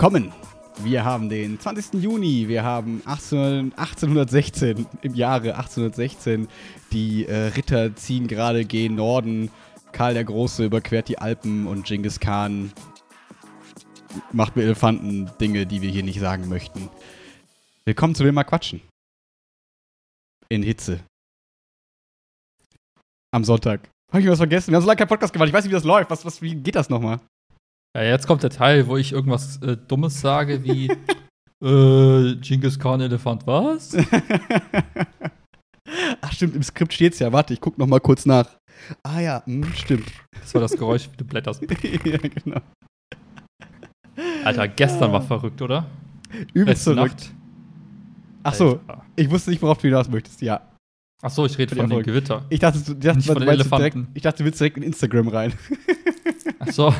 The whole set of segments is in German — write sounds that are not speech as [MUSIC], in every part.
Willkommen. Wir haben den 20. Juni, wir haben 18, 1816, im Jahre 1816. Die äh, Ritter ziehen gerade gen Norden. Karl der Große überquert die Alpen und Genghis Khan macht mit Elefanten Dinge, die wir hier nicht sagen möchten. Willkommen zu Will mal quatschen. In Hitze. Am Sonntag. Habe ich was vergessen? Wir haben so lange keinen Podcast gemacht. Ich weiß nicht, wie das läuft. Was, was, wie geht das nochmal? Ja, jetzt kommt der Teil, wo ich irgendwas äh, Dummes sage, wie [LAUGHS] äh, Genghis Khan Elefant, was? [LAUGHS] Ach, stimmt, im Skript steht's ja. Warte, ich guck noch mal kurz nach. Ah ja, mh, stimmt. Das war das Geräusch, wie du blätterst. [LAUGHS] ja, genau. Alter, gestern war verrückt, oder? Übelst Letzte verrückt. Nacht. Ach so, Alter. ich wusste nicht, worauf du hinaus möchtest. Ja. Ach so, ich rede von die dem. Gewitter. Ich dachte, du, dachte, Nicht du von den meinst direkt, ich dachte, du willst direkt in Instagram rein. Ach so.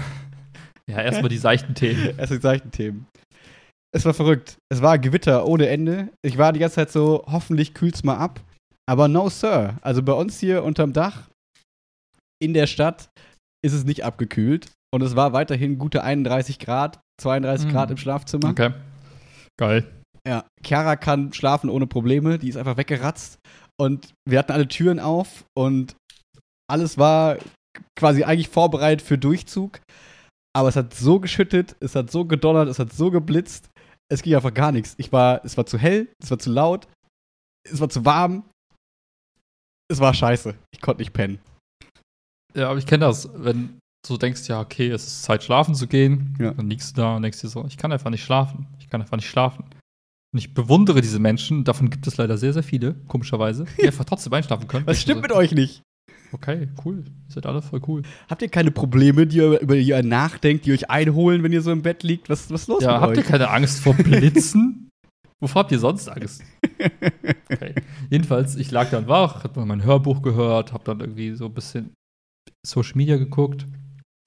Ja, erstmal die seichten Themen. [LAUGHS] Erst die seichten Themen. Es war verrückt. Es war Gewitter ohne Ende. Ich war die ganze Zeit so, hoffentlich kühlt's mal ab. Aber no, Sir. Also bei uns hier unterm Dach in der Stadt ist es nicht abgekühlt. Und es war weiterhin gute 31 Grad, 32 Mhm. Grad im Schlafzimmer. Okay. Geil. Ja, Chiara kann schlafen ohne Probleme. Die ist einfach weggeratzt. Und wir hatten alle Türen auf und alles war quasi eigentlich vorbereitet für Durchzug. Aber es hat so geschüttet, es hat so gedonnert, es hat so geblitzt. Es ging einfach gar nichts. Ich war, es war zu hell, es war zu laut, es war zu warm. Es war scheiße. Ich konnte nicht pennen. Ja, aber ich kenne das, wenn du denkst, ja, okay, es ist Zeit, schlafen zu gehen. Ja. Dann liegst du da und denkst dir so, ich kann einfach nicht schlafen. Ich kann einfach nicht schlafen. Und ich bewundere diese Menschen, davon gibt es leider sehr, sehr viele, komischerweise, die [LAUGHS] einfach trotzdem einschlafen können. Was stimmt mit euch nicht? Okay, cool. Seid alle voll cool. Habt ihr keine Probleme, die ihr, über die ihr nachdenkt, die euch einholen, wenn ihr so im Bett liegt? Was, was ist los Ja, habt euch? ihr keine Angst vor Blitzen? [LAUGHS] Wovor habt ihr sonst Angst? Okay. Jedenfalls, ich lag dann wach, hab mal mein Hörbuch gehört, hab dann irgendwie so ein bisschen Social Media geguckt.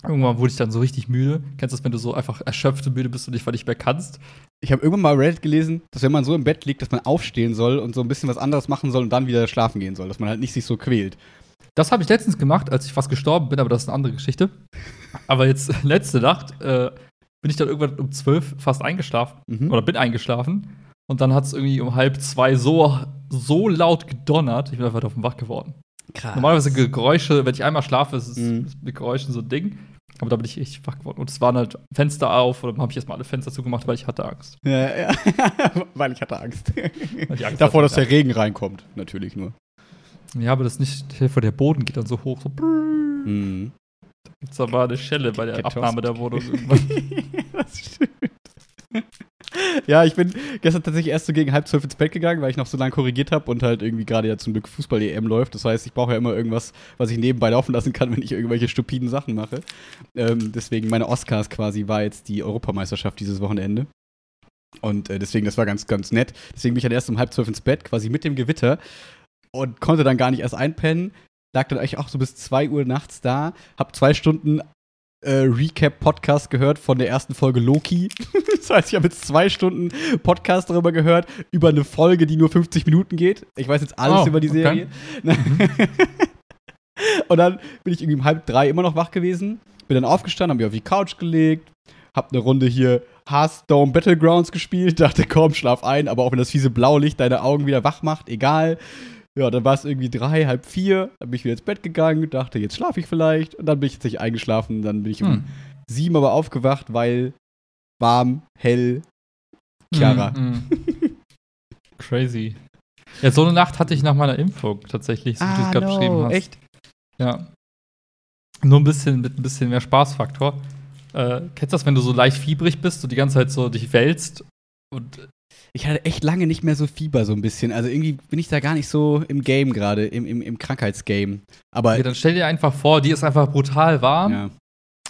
Irgendwann wurde ich dann so richtig müde. Kennst du das, wenn du so einfach erschöpft und müde bist und nicht, weil nicht mehr kannst? Ich habe irgendwann mal Reddit gelesen, dass wenn man so im Bett liegt, dass man aufstehen soll und so ein bisschen was anderes machen soll und dann wieder schlafen gehen soll, dass man halt nicht sich so quält. Das habe ich letztens gemacht, als ich fast gestorben bin, aber das ist eine andere Geschichte. Aber jetzt, [LAUGHS] letzte Nacht, äh, bin ich dann irgendwann um zwölf fast eingeschlafen. Mhm. Oder bin eingeschlafen. Und dann hat es irgendwie um halb zwei so, so laut gedonnert, ich bin einfach auf dem Wach geworden. Krass. Normalerweise Geräusche, wenn ich einmal schlafe, ist es Mhm. mit Geräuschen so ein Ding. Aber da bin ich echt wach geworden. Und es waren halt Fenster auf, und dann habe ich erstmal alle Fenster zugemacht, weil ich hatte Angst. Ja, ja. [LAUGHS] Weil ich hatte Angst. Ich Angst Davor, hatte, dass der Regen reinkommt. Natürlich nur. Ja, aber das nicht, stell dir vor, der Boden geht dann so hoch. So brrrr. Mhm. Gibt's da mal eine Schelle bei der. Abnahme der Wohnung [LAUGHS] das stimmt. Ja, ich bin gestern tatsächlich erst so gegen halb zwölf ins Bett gegangen, weil ich noch so lange korrigiert habe und halt irgendwie gerade ja zum Glück Fußball-EM läuft. Das heißt, ich brauche ja immer irgendwas, was ich nebenbei laufen lassen kann, [LAUGHS] wenn ich irgendwelche stupiden Sachen mache. Ähm, deswegen meine Oscars quasi war jetzt die Europameisterschaft dieses Wochenende. Und äh, deswegen, das war ganz, ganz nett. Deswegen bin ich dann erst um halb zwölf ins Bett, quasi mit dem Gewitter und konnte dann gar nicht erst einpennen. Lag dann eigentlich auch so bis zwei Uhr nachts da, hab zwei Stunden äh, Recap-Podcast gehört von der ersten Folge Loki. [LAUGHS] das heißt, ich habe jetzt zwei Stunden Podcast darüber gehört, über eine Folge, die nur 50 Minuten geht. Ich weiß jetzt alles Oh, über die okay. Serie. [LAUGHS] Und dann bin ich irgendwie um halb drei immer noch wach gewesen, bin dann aufgestanden, hab mich auf die Couch gelegt, hab eine Runde hier Hearthstone Battlegrounds gespielt, dachte, komm, schlaf ein, aber auch wenn das fiese Blaulicht deine Augen wieder wach macht, egal. Ja, dann war es irgendwie drei, halb vier, dann bin ich wieder ins Bett gegangen, dachte, jetzt schlafe ich vielleicht. Und dann bin ich tatsächlich eingeschlafen, dann bin ich um Hm. sieben aber aufgewacht, weil warm, hell, Chiara. Mm, mm. [LAUGHS] Crazy. Ja, so eine Nacht hatte ich nach meiner Impfung tatsächlich, so wie du es gerade beschrieben hast. Ah, Echt? Ja. Nur ein bisschen mit ein bisschen mehr Spaßfaktor. Äh, kennst du das, wenn du so leicht fiebrig bist und die ganze Zeit so dich wälzt und Ich hatte echt lange nicht mehr so Fieber, so ein bisschen. Also irgendwie bin ich da gar nicht so im Game gerade, im, im, im Krankheitsgame. Aber ja, dann stell dir einfach vor, die ist einfach brutal warm ja.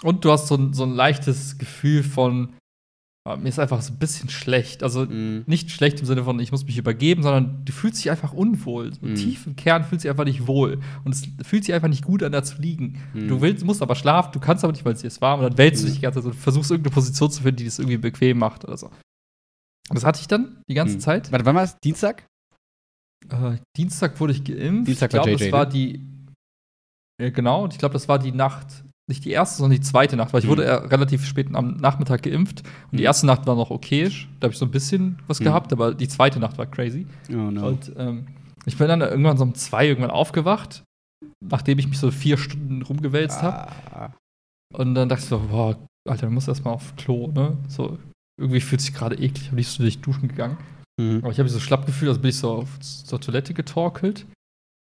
und du hast so ein, so ein leichtes Gefühl von ah, mir ist einfach so ein bisschen schlecht. Also Mm. nicht schlecht im Sinne von, ich muss mich übergeben, sondern du fühlst dich einfach unwohl. So Mhm. Tief im Kern fühlst du dich einfach nicht wohl. Und es fühlt sich einfach nicht gut an, da zu liegen. Mhm. Du willst, musst aber schlafen, du kannst aber nicht, weil es dir ist warm. Und dann wälzt du Mhm. dich die ganze Zeit und versuchst irgendeine Position zu finden, die das irgendwie bequem macht oder so. Das hatte ich dann die ganze Hm. Zeit. Warte, wann war es? Dienstag? Äh, Dienstag wurde ich geimpft. Dienstag ich glaube, das war ne? die. Ja, genau, und ich glaube, das war die Nacht nicht die erste, sondern die zweite Nacht, weil ich Mhm. wurde eher relativ spät am Nachmittag geimpft und die Mhm. erste Nacht war noch okayisch. Da habe ich so ein bisschen was Mhm. gehabt, aber die zweite Nacht war crazy. Oh no. Und ähm, ich bin dann irgendwann so um zwei irgendwann aufgewacht, nachdem ich mich so vier Stunden rumgewälzt habe. Ah. Und dann dachte ich so, boah, Alter, du musst erst mal auf Klo, ne? So, irgendwie fühlt sich gerade eklig, habe nicht so durch Duschen gegangen. Mhm. Aber ich habe mich so schlapp gefühlt, also bin ich so auf, zur Toilette getorkelt.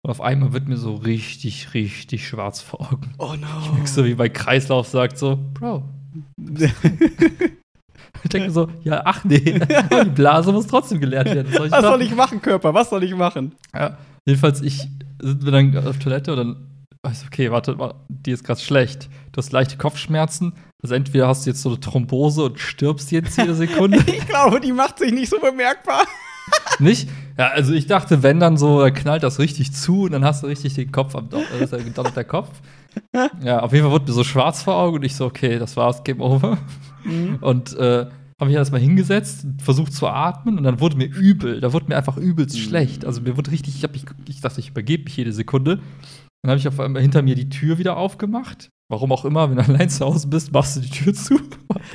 Und auf einmal wird mir so richtig, richtig schwarz vor Augen. Oh Ich no. merke so, wie bei Kreislauf sagt so, Bro. [LAUGHS] Ich denke so, ja, ach nee, die Blase muss trotzdem geleert werden. Was soll ich Was soll machen? ich machen, Körper? Was soll ich machen? Ja, jedenfalls, ich sind wir dann auf Toilette und dann ich, okay, warte mal, dir ist gerade schlecht. Du hast leichte Kopfschmerzen. Also entweder hast du jetzt so eine Thrombose und stirbst jetzt jede Sekunde. [LAUGHS] Ich glaube, die macht sich nicht so bemerkbar. Nicht? Ja, also ich dachte, wenn dann so, dann knallt das richtig zu und dann hast du richtig den Kopf am äh, ist ja gedonnert der Kopf. Ja, auf jeden Fall wurde mir so schwarz vor Augen und ich so, okay, das war's, Game Over. Und äh, habe mich erstmal hingesetzt, versucht zu atmen und dann wurde mir übel. Da wurde mir einfach übelst Mhm. schlecht. Also mir wurde richtig, ich, hab mich, ich dachte, ich übergebe mich jede Sekunde. Dann habe ich auf einmal hinter mir die Tür wieder aufgemacht. Warum auch immer, wenn du [LAUGHS] allein zu Hause bist, machst du die Tür zu.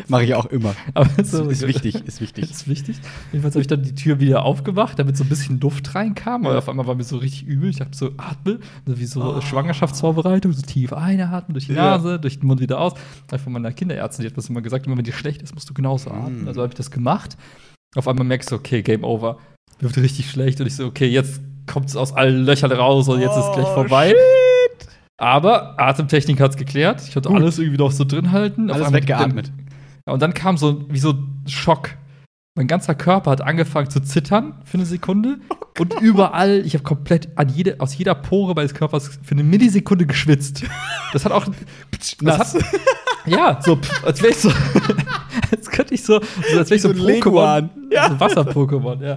Mache ich auch immer. [LAUGHS] Aber Ist, ist wichtig, ist wichtig. ist wichtig. Jedenfalls habe ich dann die Tür wieder aufgemacht, damit so ein bisschen Luft reinkam. Aber auf einmal war mir so richtig übel. Ich habe so atme, so wie so Oh. Schwangerschaftsvorbereitung, so tief einatmen durch die Ja. Nase, durch den Mund wieder aus. Einfach von meiner Kinderärztin, die hat das immer gesagt, immer wenn dir schlecht ist, musst du genauso atmen. Mm. Also habe ich das gemacht. Auf einmal merkst du, okay, Game Over. Wird richtig schlecht und ich so, okay, jetzt kommt es aus allen Löchern raus und jetzt ist gleich Oh, vorbei. shit. Aber Atemtechnik hat es geklärt. Ich konnte Gut. alles irgendwie noch so drin halten. Alles weggeatmet. ja, und dann kam so wie so ein Schock. Mein ganzer Körper hat angefangen zu zittern für eine Sekunde. und überall, ich habe komplett an jede, aus jeder Pore meines Körpers für eine Millisekunde geschwitzt. Das hat auch. Das hat, ja, so, als wäre ich so. [LAUGHS] als könnte ich so. als wäre ich so, so ein Pokémon. Ja. So Wasser-Pokémon, ja.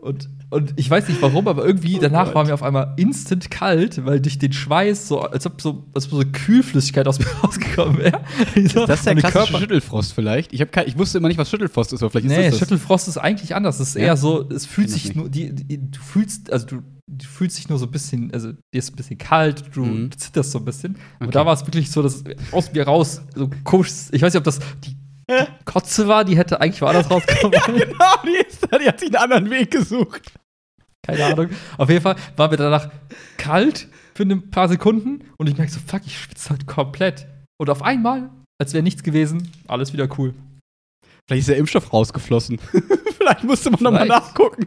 Und, und ich weiß nicht warum, aber irgendwie Oh danach Gott. war mir auf einmal instant kalt, weil durch den Schweiß so, als ob so, als ob so Kühlflüssigkeit aus mir [LAUGHS] rausgekommen wäre. [LAUGHS] Das ist der klassische Schüttelfrost vielleicht. Ich, kein, ich wusste immer nicht, was Schüttelfrost ist, aber vielleicht Nee, ist das. Schüttelfrost ist eigentlich anders. Es ist Ja? eher so, es fühlt sich nur, die, die, du fühlst, also du, du fühlst dich nur so ein bisschen, also dir ist ein bisschen kalt, du Mhm. zitterst so ein bisschen. Okay. da war es wirklich so, dass aus mir raus so komisch, ich weiß nicht, ob das die Kotze war, die hätte eigentlich woanders [LAUGHS] rauskommen. Genau, die, ist da, die hat sich einen anderen Weg gesucht. Keine Ahnung. Auf jeden Fall war mir danach kalt für ein paar Sekunden und ich merke so, fuck, ich schwitze halt komplett. Und auf einmal, als wäre nichts gewesen, alles wieder cool. Vielleicht ist der Impfstoff rausgeflossen. [LAUGHS] vielleicht musste man nochmal nachgucken.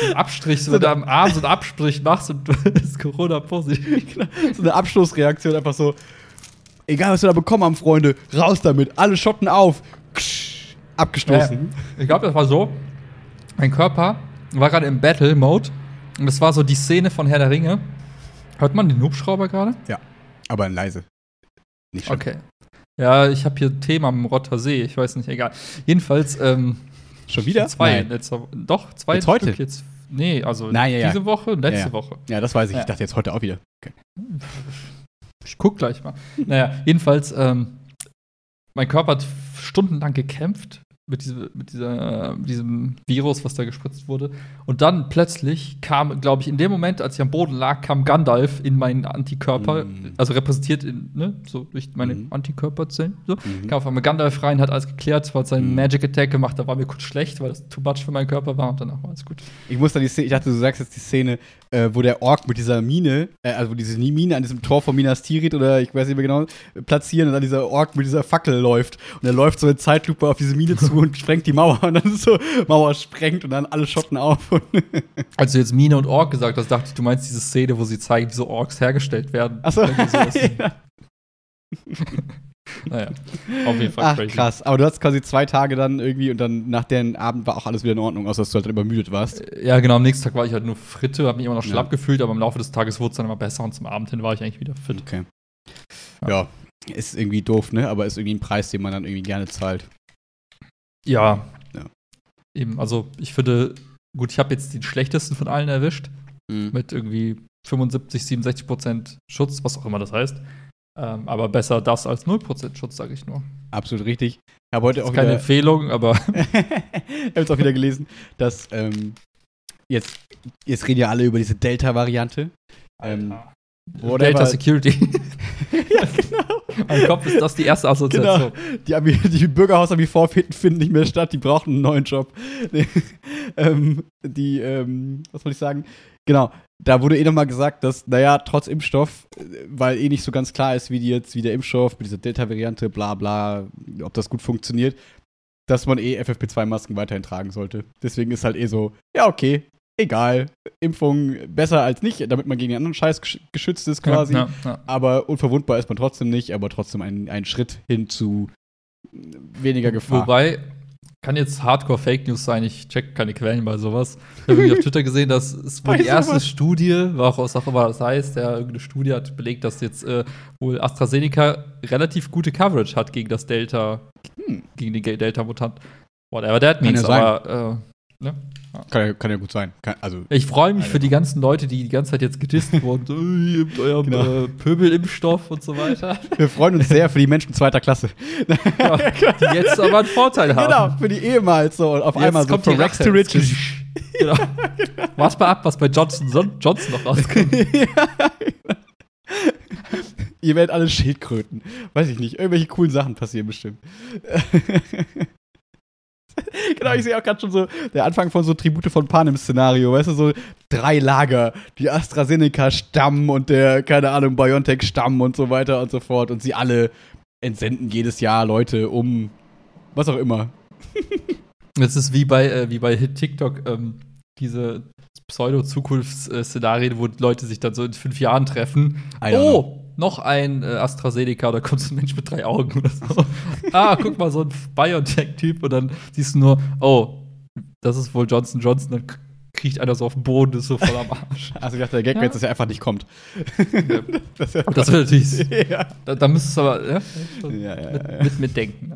So ein Abstrich, so wenn du am Arm so einen Abstrich machst und du bist Corona-positiv. [LAUGHS] So eine Abschlussreaktion, einfach so. Egal, was wir da bekommen haben, Freunde, raus damit. Alle Schotten auf. Ksch, abgestoßen. Ich glaube, das war so. Mein Körper war gerade im Battle-Mode. Und das war so die Szene von Herr der Ringe. Hört man den Hubschrauber gerade? Aber leise. Nicht schlimm. Okay. Ja, ich habe hier Thema am Rotter See. Ich weiß nicht, egal. Jedenfalls, ähm, Schon wieder? zwei. Letzter, doch, zwei Jetzt heute? Stück jetzt. Nee, also Nein, ja, ja. diese Woche und letzte Ja, ja. Woche. Ja, das weiß ich. Ja. Ich dachte jetzt heute auch wieder. Okay. [LAUGHS] Ich guck gleich mal. naja, jedenfalls, ähm, mein Körper hat stundenlang gekämpft mit, diese, mit dieser, diesem Virus, was da gespritzt wurde. Und dann plötzlich kam, glaube ich, in dem Moment, als ich am Boden lag, kam Gandalf in meinen Antikörper, Mhm. also repräsentiert in, ne, so durch meine Mhm. Antikörperzellen. So. Mhm. Kam auf einmal Gandalf rein, hat alles geklärt, hat seinen Mhm. Magic Attack gemacht, da war mir kurz schlecht, weil das too much für meinen Körper war und danach war alles gut. Ich muss dann die Szene, ich dachte, du sagst jetzt die Szene, äh, wo der Ork mit dieser Mine, äh, also wo diese Mine an diesem Tor von Minas Tirith oder ich weiß nicht mehr genau, platzieren und dann dieser Ork mit dieser Fackel läuft. Und er läuft so in Zeitlupe auf diese Mine zu und sprengt die Mauer [LAUGHS] und dann ist so, Mauer sprengt und dann alle Schotten auf. [LAUGHS] Als du jetzt Mine und Ork gesagt hast, dachte ich, du meinst diese Szene, wo sie zeigen, wie so Orks hergestellt werden. Achso. [LAUGHS] Naja, auf jeden Fall Ach, crazy. krass. Aber du hast quasi zwei Tage dann irgendwie und dann nach dem Abend war auch alles wieder in Ordnung, außer dass du halt übermüdet warst. Ja, genau, am nächsten Tag war ich halt nur Fritte, habe mich immer noch Ja. schlapp gefühlt, aber im Laufe des Tages wurde es dann immer besser und zum Abend hin war ich eigentlich wieder fit. Okay. Ja, ist irgendwie doof, ne? Aber ist irgendwie ein Preis, den man dann irgendwie gerne zahlt. Ja. Ja. Eben, also ich finde, gut, ich habe jetzt den schlechtesten von allen erwischt, Mhm. mit irgendwie 75, 67 Prozent Schutz, was auch immer das heißt. Ähm, aber besser das als 0 Prozent Schutz, sage ich nur. Absolut richtig. Ich habe heute Das auch ist keine wieder, Empfehlung, aber [LAUGHS] ich habe jetzt auch wieder gelesen, dass ähm, jetzt, jetzt reden ja alle über diese Delta-Variante. Ähm. Delta Security. [LAUGHS] ja, genau. Mein Kopf ist das die erste Assoziation. Genau. Die, die Bürgerhaus-Abi finden nicht mehr statt, die brauchen einen neuen Job. [LAUGHS] Ähm, die, ähm, was wollte ich sagen? Genau, da wurde eh nochmal gesagt, dass, naja, trotz Impfstoff, weil eh nicht so ganz klar ist, wie die jetzt, wie der Impfstoff mit dieser Delta-Variante, bla bla, ob das gut funktioniert, dass man eh FFP2-Masken weiterhin tragen sollte. Deswegen ist halt eh so, ja, okay, egal, Impfung besser als nicht, damit man gegen den anderen Scheiß geschützt ist quasi. Ja, ja, ja. Aber unverwundbar ist man trotzdem nicht, aber trotzdem ein, ein Schritt hin zu weniger Gefahr. Wobei, kann jetzt Hardcore Fake News sein, ich check keine Quellen bei sowas. Ich habe auf Twitter gesehen, dass es wohl [LAUGHS] die erste sowas? Studie, was auch immer das heißt, der irgendeine Studie hat belegt, dass jetzt äh, wohl AstraZeneca relativ gute Coverage hat gegen das Delta, hm. gegen den Delta-Mutant. Whatever that means, aber äh, ne? Kann ja, kann ja gut sein. Kann, also, ich freue mich für die ganzen Leute, die die ganze Zeit jetzt gedisst [LAUGHS] wurden. So, ihr habt euren genau. äh, Pöbelimpfstoff und so weiter. Wir freuen uns sehr für die Menschen zweiter Klasse. Ja, [LAUGHS] die jetzt aber einen Vorteil haben. Genau, für die ehemals so. Und auf jetzt einmal so kommt Rex to Riches. genau. Warte mal ab, was bei Johnson Johnson noch rauskommt. [LAUGHS] ja, Ihr werdet alle Schildkröten. Weiß ich nicht. Irgendwelche coolen Sachen passieren bestimmt. [LAUGHS] genau, ich sehe auch gerade schon so der Anfang von so Tribute von Panem-Szenario, weißt du, so drei Lager, die AstraZeneca-Stamm und der, keine Ahnung, BioNTech-Stamm und so weiter und so fort. Und sie alle entsenden jedes Jahr Leute um was auch immer. [LAUGHS] Das ist wie bei, äh, wie bei TikTok, ähm, diese Pseudo-Zukunftsszenarien, wo Leute sich dann so in fünf Jahren treffen. Oh, noch ein äh, AstraZeneca oder kommt so ein Mensch mit drei Augen oder so. ah, guck mal, so ein BioNTech-Typ und dann siehst du nur, oh, das ist wohl Johnson Johnson, dann kriecht einer so auf den Boden, ist so voll am Arsch. [LAUGHS] Also ich dachte, der Gag ja. jetzt, dass er einfach nicht kommt. Ja. [LAUGHS] das wäre wär natürlich. [LAUGHS] Ja. Da, da müsstest du aber ja, ja, ja, mit, mit, mitdenken.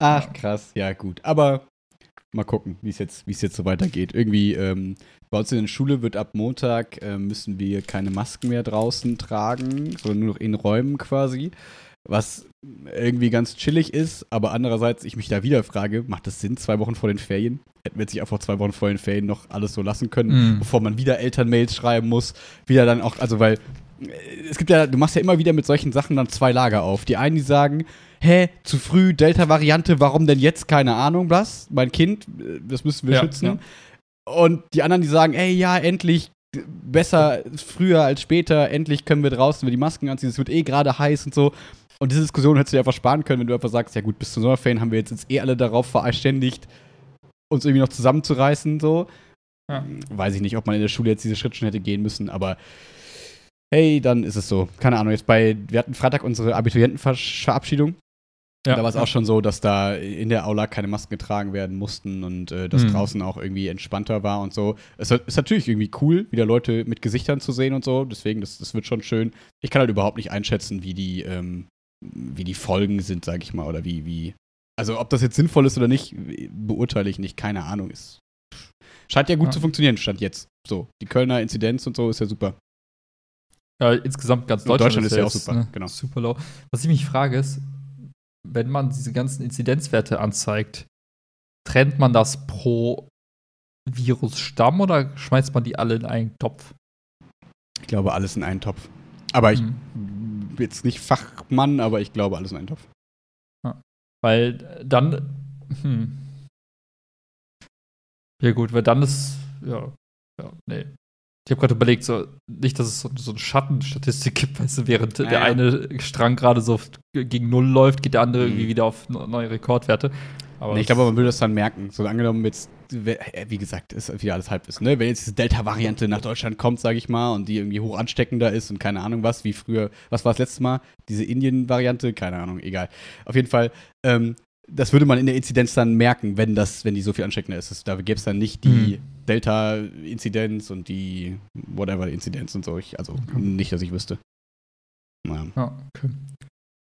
Ach, krass, ja, gut. Aber mal gucken, wie es jetzt, jetzt so weitergeht. Irgendwie, ähm, bei uns in der Schule wird ab Montag äh, müssen wir keine Masken mehr draußen tragen, sondern nur noch in Räumen quasi. Was irgendwie ganz chillig ist, aber andererseits ich mich da wieder frage, macht das Sinn, zwei Wochen vor den Ferien? Hätten wir jetzt nicht einfach zwei Wochen vor den Ferien noch alles so lassen können, mm. bevor man wieder Elternmails schreiben muss, wieder dann auch, also weil äh, es gibt ja, du machst ja immer wieder mit solchen Sachen dann zwei Lager auf. Die einen, die sagen, hä, zu früh, Delta-Variante, warum denn jetzt? Keine Ahnung, was? Mein Kind, äh, das müssen wir ja, schützen. Ja. Und die anderen, die sagen, ey, ja, endlich, besser früher als später, endlich können wir draußen die Masken anziehen, es wird eh gerade heiß und so. Und diese Diskussion hättest du dir einfach sparen können, wenn du einfach sagst, ja gut, bis zum Sommerferien haben wir jetzt, jetzt eh alle darauf verständigt, uns irgendwie noch zusammenzureißen, so. Ja. Weiß ich nicht, ob man in der Schule jetzt diese Schritte schon hätte gehen müssen, aber hey, dann ist es so. Keine Ahnung, jetzt bei, wir hatten Freitag unsere Abiturientenverabschiedung ja, da war es auch schon so, dass da in der Aula keine Masken getragen werden mussten und äh, das mhm. draußen auch irgendwie entspannter war und so. Es ist natürlich irgendwie cool, wieder Leute mit Gesichtern zu sehen und so. Deswegen, das, das wird schon schön. Ich kann halt überhaupt nicht einschätzen, wie die, ähm, wie die Folgen sind, sag ich mal, oder wie, wie. Also, ob das jetzt sinnvoll ist oder nicht, beurteile ich nicht. Keine Ahnung. Ist, scheint ja gut ja. zu funktionieren, stand jetzt. So, die Kölner Inzidenz und so ist ja super. Ja, insgesamt ganz Deutschland, Deutschland ist, ist ja auch super. Ne, genau. Super low. Was ich mich frage ist, wenn man diese ganzen Inzidenzwerte anzeigt, trennt man das pro Virusstamm oder schmeißt man die alle in einen Topf? Ich glaube, alles in einen Topf. Aber ich mhm. jetzt nicht Fachmann, aber ich glaube, alles in einen Topf. Ja. Weil dann. Hm. Ja, gut, weil dann ist. Ja. Ja, nee. Ich habe gerade überlegt, so, nicht, dass es so, so eine Schattenstatistik gibt, weißt du, während ja, der ja. eine Strang gerade so gegen Null läuft, geht der andere mhm. irgendwie wieder auf neue Rekordwerte. Nee, ich glaube, man würde das dann merken. So angenommen jetzt, wie gesagt, ist wieder alles Halbwissen, ne? Wenn jetzt diese Delta-Variante nach Deutschland kommt, sage ich mal, und die irgendwie hoch ansteckender ist und keine Ahnung was, wie früher, was war das letzte Mal? Diese Indien-Variante? Keine Ahnung, egal. Auf jeden Fall, ähm, das würde man in der Inzidenz dann merken, wenn das, wenn die so viel ansteckender ist. Da gäbe es dann nicht die mhm. Delta-Inzidenz und die whatever-Inzidenz und so. Ich, also okay. nicht, dass ich wüsste. Naja. Ja, okay.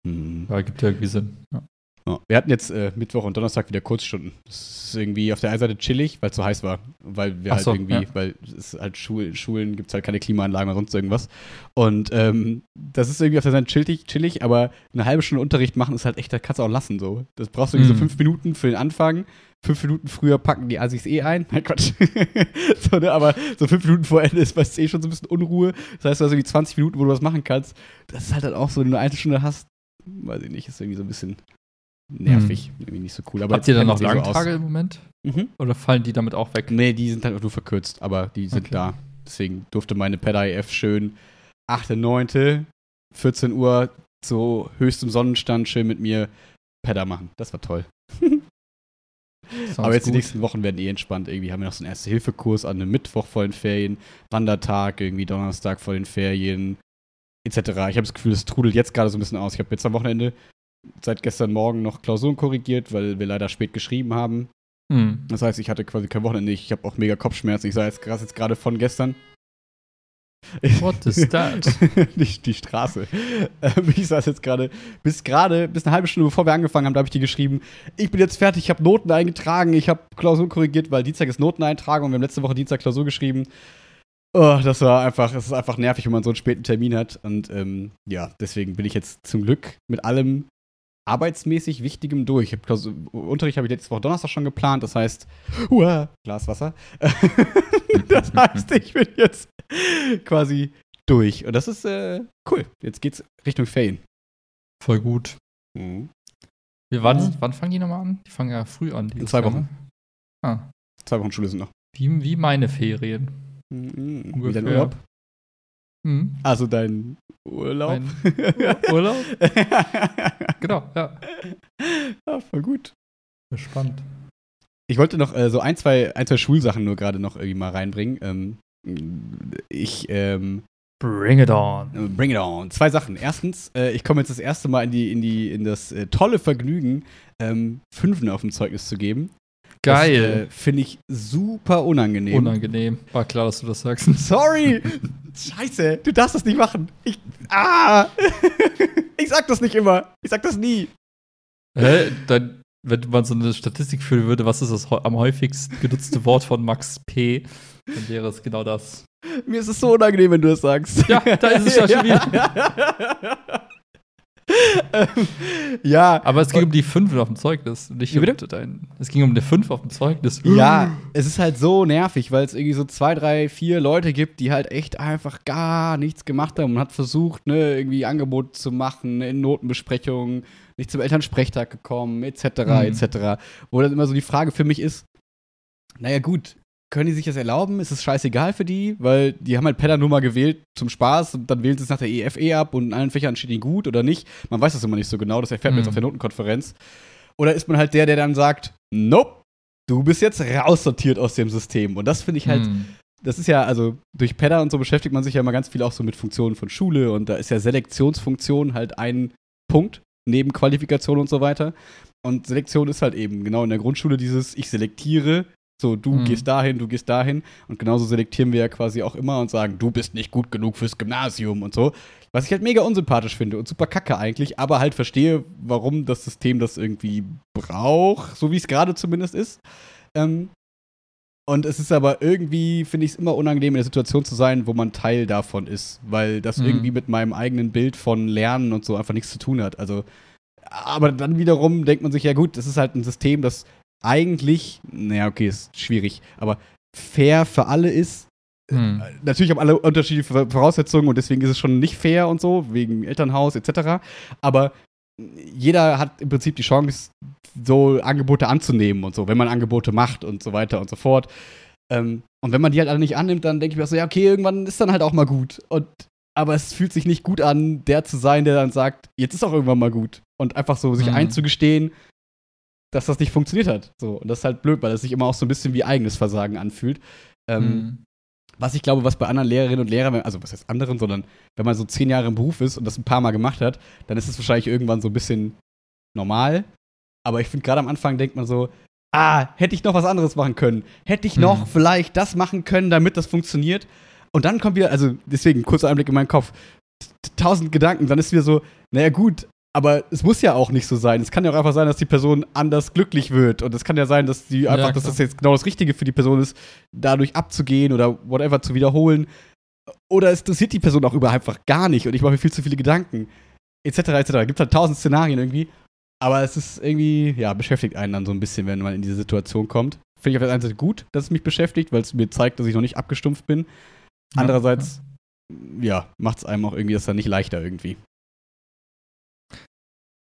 Mhm. Ja, gibt ja irgendwie Sinn. Ja. Ja, wir hatten jetzt äh, Mittwoch und Donnerstag wieder Kurzstunden. Das ist irgendwie auf der einen Seite chillig, weil es so heiß war. Weil wir Ach halt so, irgendwie, ja. weil es halt Schul Schulen gibt es halt keine Klimaanlagen oder sonst irgendwas. Und ähm, das ist irgendwie auf der Seite chillig, chillig, aber eine halbe Stunde Unterricht machen ist halt echt, das kannst du auch lassen so. Das brauchst du irgendwie Mhm. so fünf Minuten für den Anfang. Fünf Minuten früher packen die Assis eh ein. Mein Gott. [LAUGHS] so, ne, aber so fünf Minuten vor Ende ist meistens eh schon so ein bisschen Unruhe. Das heißt, du hast irgendwie 20 Minuten, wo du was machen kannst. Das ist halt dann auch so, wenn du eine Stunde hast, weiß ich nicht, ist irgendwie so ein bisschen nervig. Irgendwie nicht so cool. Aber Habt ihr dann noch sich so. Langtage im Moment? Mhm. Oder fallen die damit auch weg? Nee, die sind halt auch nur verkürzt, aber die sind Okay. da. Deswegen durfte meine PED-IF schön 8.9., 14 Uhr zu höchstem Sonnenstand schön mit mir Pedder machen. Das war toll. Aber jetzt die gut. nächsten Wochen werden eh entspannt. Irgendwie haben wir noch so einen Erste-Hilfe-Kurs an einem Mittwoch vor den Ferien, Wandertag, irgendwie Donnerstag vor den Ferien, etc. Ich habe das Gefühl, es trudelt jetzt gerade so ein bisschen aus. Ich habe jetzt am Wochenende seit gestern Morgen noch Klausuren korrigiert, weil wir leider spät geschrieben haben. Hm. Das heißt, ich hatte quasi kein Wochenende. Ich habe auch mega Kopfschmerzen. Ich sah jetzt gerade jetzt gerade von gestern. What is that? [LAUGHS] Nicht die Straße. Ähm, ich saß jetzt gerade, bis gerade, bis eine halbe Stunde bevor wir angefangen haben, da habe ich dir geschrieben, ich bin jetzt fertig, ich habe Noten eingetragen, ich habe Klausur korrigiert, weil Dienstag ist Noteneintragung und wir haben letzte Woche Dienstag Klausur geschrieben. Oh, das war einfach, es ist einfach nervig, wenn man so einen späten Termin hat. Und ähm, ja, deswegen bin ich jetzt zum Glück mit allem arbeitsmäßig Wichtigem durch. Ich hab Klausur, Unterricht habe ich letzte Woche Donnerstag schon geplant, das heißt, uah, Glas Wasser. [LAUGHS] das heißt, ich bin jetzt quasi durch. Und das ist äh, cool. Jetzt geht's Richtung Ferien. Voll gut. Mhm. Wir, wann, Mhm. wann fangen die nochmal an? Die fangen ja früh an. In zwei Wochen. Ah, Zwei Wochen Schule sind noch. wie, wie meine Ferien. Mhm. Wie dein Urlaub? Hm. Also dein Urlaub? Mein Ur- Urlaub? [LAUGHS] Genau, ja. ah, voll gut. Gespannt. Ich wollte noch äh, so ein zwei, ein, zwei Schulsachen nur gerade noch irgendwie mal reinbringen. Ähm, ich, ähm, Bring it on. bring it on. Zwei Sachen. Erstens, äh, ich komme jetzt das erste Mal in, die, in, die, in das äh, tolle Vergnügen, ähm, Fünfen auf dem Zeugnis zu geben. Geil. Äh, Finde ich super unangenehm. Unangenehm. War klar, dass du das sagst. Sorry! [LAUGHS] Scheiße, du darfst das nicht machen. Ich. Ah! [LAUGHS] ich sag das nicht immer. Ich sag das nie. Hä? Dann, wenn man so eine Statistik führen würde, was ist das am häufigsten genutzte [LAUGHS] Wort von Max P., dann wäre es genau das. Mir ist es so unangenehm, wenn du das sagst. Ja, da ist es ja schon wieder. [LAUGHS] ja, Aber es ging um die 5 auf dem Zeugnis. Nicht um dein, es ging um eine 5 auf dem Zeugnis. ja, es ist halt so nervig, weil es irgendwie so zwei, drei, vier Leute gibt, die halt echt einfach gar nichts gemacht haben und hat versucht, ne, irgendwie Angebote zu machen in Notenbesprechungen, nicht zum Elternsprechtag gekommen, etc., Mhm. etc. Wo dann immer so die Frage für mich ist, naja gut, können die sich das erlauben? Ist es scheißegal für die? Weil die haben halt Penner nur mal gewählt zum Spaß und dann wählen sie es nach der EFE ab und in allen Fächern steht ihnen gut oder nicht. Man weiß das immer nicht so genau, das erfährt man Mhm. jetzt auf der Notenkonferenz. Oder ist man halt der, der dann sagt, nope, du bist jetzt raussortiert aus dem System. Und das finde ich halt, Hm. das ist ja, also durch Pedder und so beschäftigt man sich ja immer ganz viel auch so mit Funktionen von Schule und da ist ja Selektionsfunktion halt ein Punkt neben Qualifikation und so weiter. Und Selektion ist halt eben genau in der Grundschule dieses, ich selektiere, so du Mhm. gehst dahin, du gehst dahin und genauso selektieren wir ja quasi auch immer und sagen, du bist nicht gut genug fürs Gymnasium und so. Was ich halt mega unsympathisch finde und super kacke eigentlich, aber halt verstehe, warum das System das irgendwie braucht, so wie es gerade zumindest ist. Ähm, und es ist aber irgendwie, finde ich es immer unangenehm, in der Situation zu sein, wo man Teil davon ist, weil das Mhm. irgendwie mit meinem eigenen Bild von Lernen und so einfach nichts zu tun hat. Also, aber dann wiederum denkt man sich, ja gut, das ist halt ein System, das eigentlich, naja, okay, ist schwierig, aber fair für alle ist. Hm. Natürlich haben alle unterschiedliche Voraussetzungen und deswegen ist es schon nicht fair und so, wegen Elternhaus etc. Aber jeder hat im Prinzip die Chance, so Angebote anzunehmen und so, wenn man Angebote macht und so weiter und so fort. Ähm, und wenn man die halt alle nicht annimmt, dann denke ich mir so, ja, okay, irgendwann ist dann halt auch mal gut. Und, aber es fühlt sich nicht gut an, der zu sein, der dann sagt, jetzt ist auch irgendwann mal gut. Und einfach so sich Mhm. einzugestehen, dass das nicht funktioniert hat. So, und das ist halt blöd, weil das sich immer auch so ein bisschen wie eigenes Versagen anfühlt. Ähm, Hm. was ich glaube, was bei anderen Lehrerinnen und Lehrern, also was heißt anderen, sondern wenn man so zehn Jahre im Beruf ist und das ein paar Mal gemacht hat, dann ist es wahrscheinlich irgendwann so ein bisschen normal. Aber ich finde, gerade am Anfang denkt man so, ah, hätte ich noch was anderes machen können? Hätte ich noch Mhm. vielleicht das machen können, damit das funktioniert? Und dann kommt wieder, also deswegen, kurzer Einblick in meinen Kopf, tausend Gedanken, dann ist wieder so, naja gut, Aber es muss ja auch nicht so sein. Es kann ja auch einfach sein, dass die Person anders glücklich wird. Und es kann ja sein, dass die einfach, Ja, dass das jetzt genau das Richtige für die Person ist, dadurch abzugehen oder whatever zu wiederholen. Oder es interessiert die Person auch überhaupt einfach gar nicht und ich mache mir viel zu viele Gedanken. Etc. etc. Gibt halt tausend Szenarien irgendwie. Aber es ist irgendwie, ja, beschäftigt einen dann so ein bisschen, wenn man in diese Situation kommt. Finde ich auf der einen Seite gut, dass es mich beschäftigt, weil es mir zeigt, dass ich noch nicht abgestumpft bin. Ja, Andererseits, ja, macht es einem auch irgendwie das dann nicht leichter irgendwie.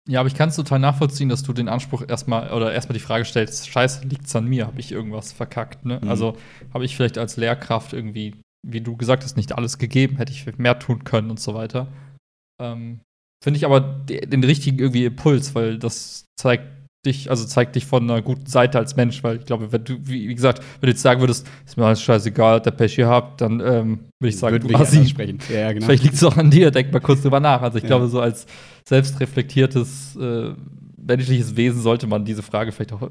Ja, aber ich kann es total nachvollziehen, dass du den Anspruch erstmal oder erstmal die Frage stellst, scheiße, liegt's an mir? Habe ich irgendwas verkackt, ne? Mhm. Also habe ich vielleicht als Lehrkraft irgendwie, wie du gesagt hast, nicht alles gegeben, hätte ich mehr tun können und so weiter. Ähm, Finde ich aber de- den richtigen irgendwie Impuls, weil das zeigt dich, also zeigt dich von einer guten Seite als Mensch, weil ich glaube, wenn du, wie, gesagt, wenn du jetzt sagen würdest, ist mir alles scheißegal, der Pech ihr habt, dann ähm, würde ich sagen, Würden du ihn. sprechen. Ja, genau. Vielleicht liegt es auch an dir, denk mal kurz drüber nach. Also ich Ja. glaube, so als selbstreflektiertes äh, menschliches Wesen sollte man diese Frage vielleicht auch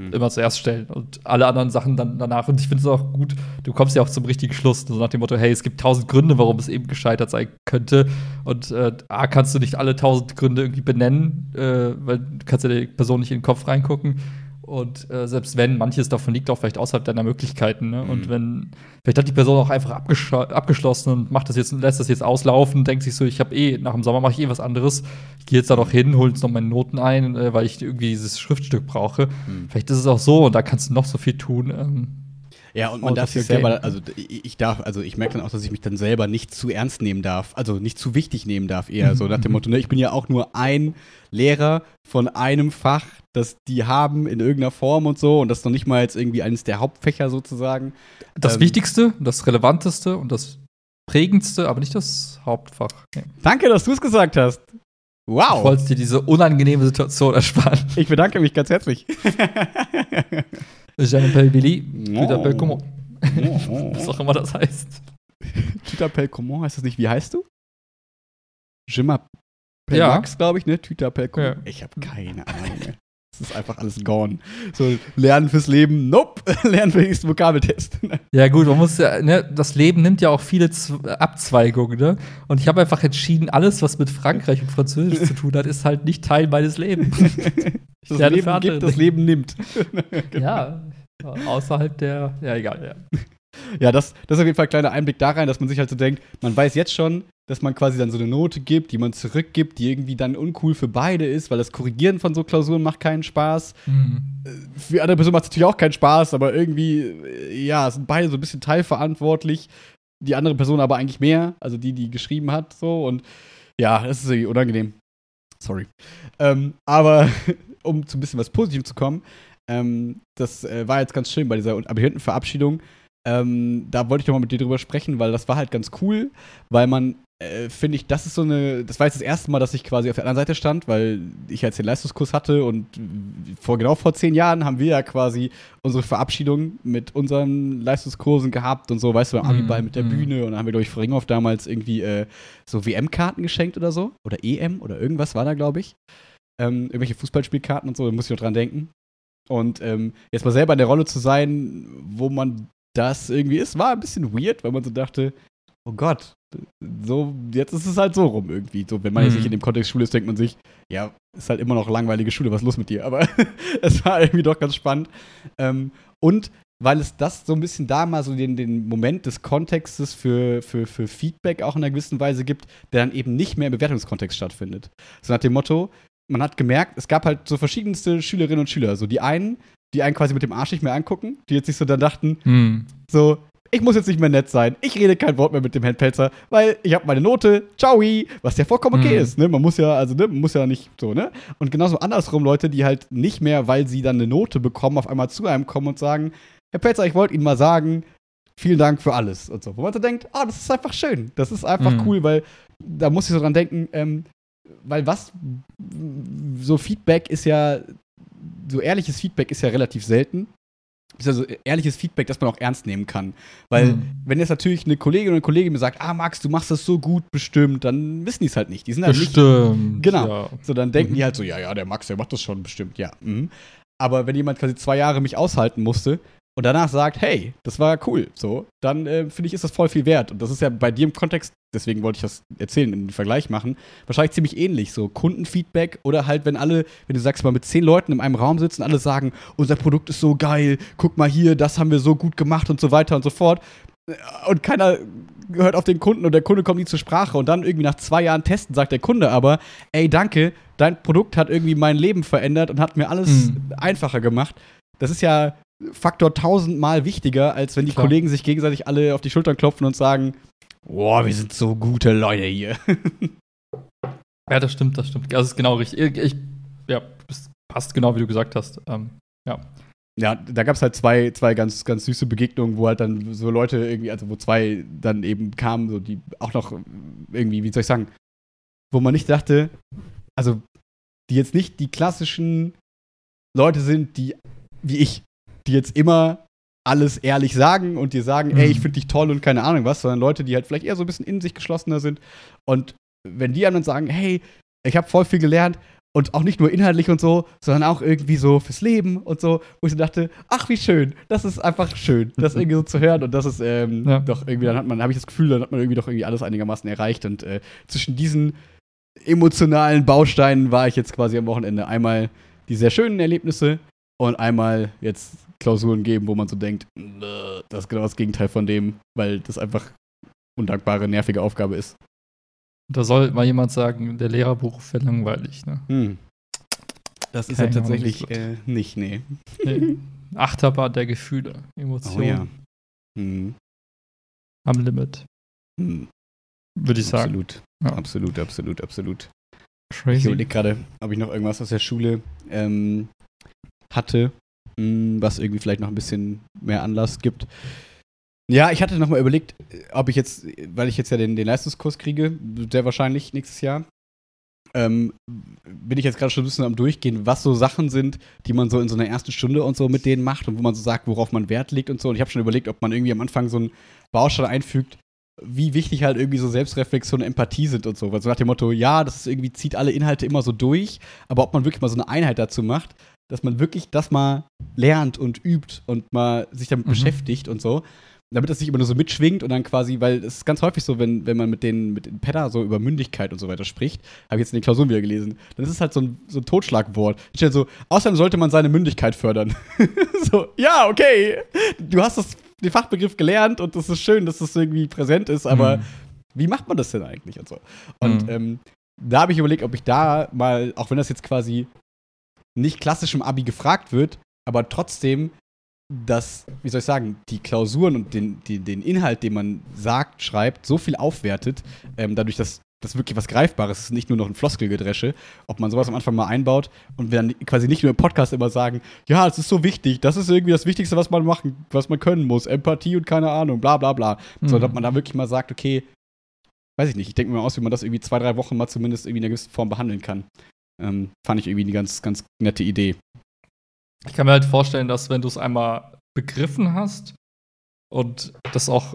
Hm. immer zuerst stellen und alle anderen Sachen dann danach. Und ich finde es auch gut, du kommst ja auch zum richtigen Schluss, so nach dem Motto, hey, es gibt tausend Gründe, warum es eben gescheitert sein könnte. Und äh, A, kannst du nicht alle tausend Gründe irgendwie benennen, äh, weil du kannst ja der Person nicht in den Kopf reingucken. Und äh, selbst wenn, manches davon liegt auch vielleicht außerhalb deiner Möglichkeiten. Ne? Mhm. Und wenn, vielleicht hat die Person auch einfach abgesch abgeschlossen und macht das jetzt, lässt das jetzt auslaufen, denkt sich so, ich habe eh, nach dem Sommer mache ich eh was anderes. Ich gehe jetzt da noch hin, hole jetzt noch meine Noten ein, äh, weil ich irgendwie dieses Schriftstück brauche. Hm. Vielleicht ist es auch so und da kannst du noch so viel tun. Ähm, Ja, und man Out darf sich selber, game. also ich ich darf, also ich merke dann auch, dass ich mich dann selber nicht zu ernst nehmen darf, also nicht zu wichtig nehmen darf, eher so nach dem Mhm. Motto, ne, ich bin ja auch nur ein Lehrer von einem Fach, das die haben in irgendeiner Form und so und das ist noch nicht mal jetzt irgendwie eines der Hauptfächer sozusagen. das Ähm. Wichtigste, das Relevanteste und das Prägendste, aber nicht das Hauptfach. Nee. Danke, dass du es gesagt hast. Ich Wow. wollte dir diese unangenehme Situation ersparen. Ich bedanke mich ganz herzlich. [LAUGHS] Je m'appelle Billy, Oh. [LAUGHS] tu t'appelles comment? Was auch immer das heißt. Tu t'appelles comment? Heißt das nicht, wie heißt du? Je m'appelle Ja. Max, glaube ich, ne? Tu t'appelles comment? Ja. Ich habe keine Ahnung. Es ist einfach alles gone. So, lernen fürs Leben, nope. [LAUGHS] lernen für den nächsten Vokabeltest. [LAUGHS] Ja, gut, man muss ja, ne, das Leben nimmt ja auch viele Z Abzweigungen, ne? Und ich habe einfach entschieden, alles, was mit Frankreich und Französisch zu tun hat, ist halt nicht Teil meines Lebens. das Leben gibt, das. Leben nimmt. Ja, außerhalb der, ja, egal, ja. Ja, das, das ist auf jeden Fall ein kleiner Einblick da rein, dass man sich halt so denkt, man weiß jetzt schon, dass man quasi dann so eine Note gibt, die man zurückgibt, die irgendwie dann uncool für beide ist, weil das Korrigieren von so Klausuren macht keinen Spaß. Mhm. Für andere Personen macht es natürlich auch keinen Spaß, aber irgendwie, äh, ja, sind beide so ein bisschen teilverantwortlich. Die andere Person aber eigentlich mehr, also die, die geschrieben hat, so und ja, das ist irgendwie unangenehm. Sorry. Ähm, aber [LAUGHS] um zu ein bisschen was Positivem zu kommen, ähm, das äh, war jetzt ganz schön bei dieser Abiturientenverabschiedung. Ähm, da wollte ich noch mal mit dir drüber sprechen, weil das war halt ganz cool, weil man, äh, finde ich, das ist so eine, das war jetzt das erste Mal, dass ich quasi auf der anderen Seite stand, weil ich jetzt den Leistungskurs hatte und vor genau vor zehn Jahren haben wir ja quasi unsere Verabschiedung mit unseren Leistungskursen gehabt und so, weißt du, beim Abiball Mhm, mit der mhm. Bühne und dann haben wir, glaube ich, vor Ringhoff damals irgendwie äh, so WM-Karten geschenkt oder so oder EM oder irgendwas war da, glaube ich. Ähm, irgendwelche Fußballspielkarten und so, da muss ich noch dran denken. Und ähm, jetzt mal selber in der Rolle zu sein, wo man das irgendwie ist, war ein bisschen weird, weil man so dachte, oh Gott, so, jetzt ist es halt so rum irgendwie. So, wenn man jetzt Mhm. nicht in dem Kontext Schule ist, denkt man sich, ja, ist halt immer noch langweilige Schule, was ist los mit dir? Aber [LAUGHS] es war irgendwie doch ganz spannend. Ähm, und weil es das so ein bisschen da mal so den, den Moment des Kontextes für, für, für Feedback auch in einer gewissen Weise gibt, der dann eben nicht mehr im Bewertungskontext stattfindet. So nach dem Motto, man hat gemerkt, es gab halt so verschiedenste Schülerinnen und Schüler. So die einen, die einen quasi mit dem Arsch nicht mehr angucken, die jetzt sich so dann dachten, Mhm. so, ich muss jetzt nicht mehr nett sein, ich rede kein Wort mehr mit dem Herrn Pelzer, weil ich habe meine Note, ciao, was ja vollkommen okay Mhm. ist, ne? Man muss ja, also, ne, man muss ja nicht so, ne? Und genauso andersrum Leute, die halt nicht mehr, weil sie dann eine Note bekommen, auf einmal zu einem kommen und sagen, Herr Pelzer, ich wollte Ihnen mal sagen, vielen Dank für alles und so. Wo man so denkt, ah, das ist einfach schön, das ist einfach Mhm. cool, weil da muss ich so dran denken, ähm, weil was, so Feedback ist ja, so ehrliches Feedback ist ja relativ selten. Ist also ehrliches Feedback, das man auch ernst nehmen kann. Weil, Mhm. wenn jetzt natürlich eine Kollegin oder ein Kollege mir sagt, ah, Max, du machst das so gut, bestimmt, dann wissen die es halt nicht. Die sind halt nicht. Bestimmt. Genau. Ja. So, dann denken Mhm. die halt so, ja, ja, der Max, der macht das schon bestimmt, ja. Mhm. Aber wenn jemand quasi zwei Jahre mich aushalten musste und danach sagt, hey, das war cool, so, dann äh, finde ich, ist das voll viel wert. Und das ist ja bei dir im Kontext, deswegen wollte ich das erzählen, in den Vergleich machen, wahrscheinlich ziemlich ähnlich. So Kundenfeedback oder halt, wenn alle, wenn du sagst, mal mit zehn Leuten in einem Raum sitzen, alle sagen, unser Produkt ist so geil, guck mal hier, das haben wir so gut gemacht und so weiter und so fort. Und keiner hört auf den Kunden und der Kunde kommt nie zur Sprache. Und dann irgendwie nach zwei Jahren testen sagt der Kunde aber, ey, danke, dein Produkt hat irgendwie mein Leben verändert und hat mir alles mhm. einfacher gemacht. Das ist ja Faktor tausendmal wichtiger, als wenn die Klar. Kollegen sich gegenseitig alle auf die Schultern klopfen und sagen, boah, wir sind so gute Leute hier. [LAUGHS] ja, das stimmt, das stimmt. Das ist genau richtig. Ich, ja, das passt genau, wie du gesagt hast. Ähm, ja. Ja, da gab es halt zwei, zwei ganz, ganz süße Begegnungen, wo halt dann so Leute irgendwie, also wo zwei dann eben kamen, so die auch noch irgendwie, wie soll ich sagen, wo man nicht dachte, also die jetzt nicht die klassischen Leute sind, die wie ich, die jetzt immer alles ehrlich sagen und dir sagen, mhm. ey, ich mhm. finde dich toll und keine Ahnung was, sondern Leute, die halt vielleicht eher so ein bisschen in sich geschlossener sind. Und wenn die dann sagen, hey, ich habe voll viel gelernt und auch nicht nur inhaltlich und so, sondern auch irgendwie so fürs Leben und so, wo ich so dachte, ach, wie schön, das ist einfach schön, das irgendwie so zu hören und das ist ähm, ja. doch irgendwie, dann hat man, habe ich das Gefühl, dann hat man irgendwie doch irgendwie alles einigermaßen erreicht und äh, zwischen diesen emotionalen Bausteinen war ich jetzt quasi am Wochenende einmal die sehr schönen Erlebnisse und einmal jetzt Klausuren geben, wo man so denkt, das ist genau das Gegenteil von dem, weil das einfach undankbare, nervige Aufgabe ist. Da soll mal jemand sagen, der Lehrerbuch wäre langweilig, ne? Hm. Das ist ja tatsächlich äh, nicht, nee. nee. [LAUGHS] Achterbahn der Gefühle, Emotionen. Oh, ja. hm. Am Limit. Hm. Würde ich sagen. Absolut. Ja. Absolut, absolut, absolut. Crazy. Ich überlege gerade, ob ich noch irgendwas aus der Schule ähm, hatte, mh, hm, was irgendwie vielleicht noch ein bisschen mehr Anlass gibt. Ja, ich hatte noch mal überlegt, ob ich jetzt, weil ich jetzt ja den, den Leistungskurs kriege, sehr wahrscheinlich nächstes Jahr, ähm, bin ich jetzt gerade schon ein bisschen am Durchgehen, was so Sachen sind, die man so in so einer ersten Stunde und so mit denen macht und wo man so sagt, worauf man Wert legt und so. Und ich habe schon überlegt, ob man irgendwie am Anfang so einen Baustein einfügt, wie wichtig halt irgendwie so Selbstreflexion und Empathie sind und so. Weil so nach dem Motto, ja, das ist irgendwie, zieht alle Inhalte immer so durch, aber ob man wirklich mal so eine Einheit dazu macht, dass man wirklich das mal lernt und übt und mal sich damit mhm. beschäftigt und so. Damit das nicht immer nur so mitschwingt und dann quasi, weil es ist ganz häufig so, wenn, wenn man mit den, mit den Pedder so über Mündigkeit und so weiter spricht, habe ich jetzt in den Klausuren wieder gelesen, dann ist es halt so ein, so ein Totschlagwort. Steht so, außerdem sollte man seine Mündigkeit fördern. [LAUGHS] so, ja, okay, du hast das, den Fachbegriff gelernt und es ist schön, dass das irgendwie präsent ist, aber mhm. wie macht man das denn eigentlich und so? Und mhm. ähm, da habe ich überlegt, ob ich da mal, auch wenn das jetzt quasi nicht klassisch im Abi gefragt wird, aber trotzdem dass, wie soll ich sagen, die Klausuren und den, die, den Inhalt, den man sagt, schreibt, so viel aufwertet, ähm, dadurch, dass das wirklich was Greifbares ist, nicht nur noch ein Floskelgedresche, ob man sowas am Anfang mal einbaut und wir dann quasi nicht nur im Podcast immer sagen, ja, es ist so wichtig, das ist irgendwie das Wichtigste, was man machen, was man können muss, Empathie und keine Ahnung, bla bla bla. Mhm. Sondern ob man da wirklich mal sagt, okay, weiß ich nicht, ich denke mir mal aus, wie man das irgendwie zwei, drei Wochen mal zumindest irgendwie in einer gewissen Form behandeln kann. Ähm, fand ich irgendwie eine ganz, ganz nette Idee. Ich kann mir halt vorstellen, dass wenn du es einmal begriffen hast und das auch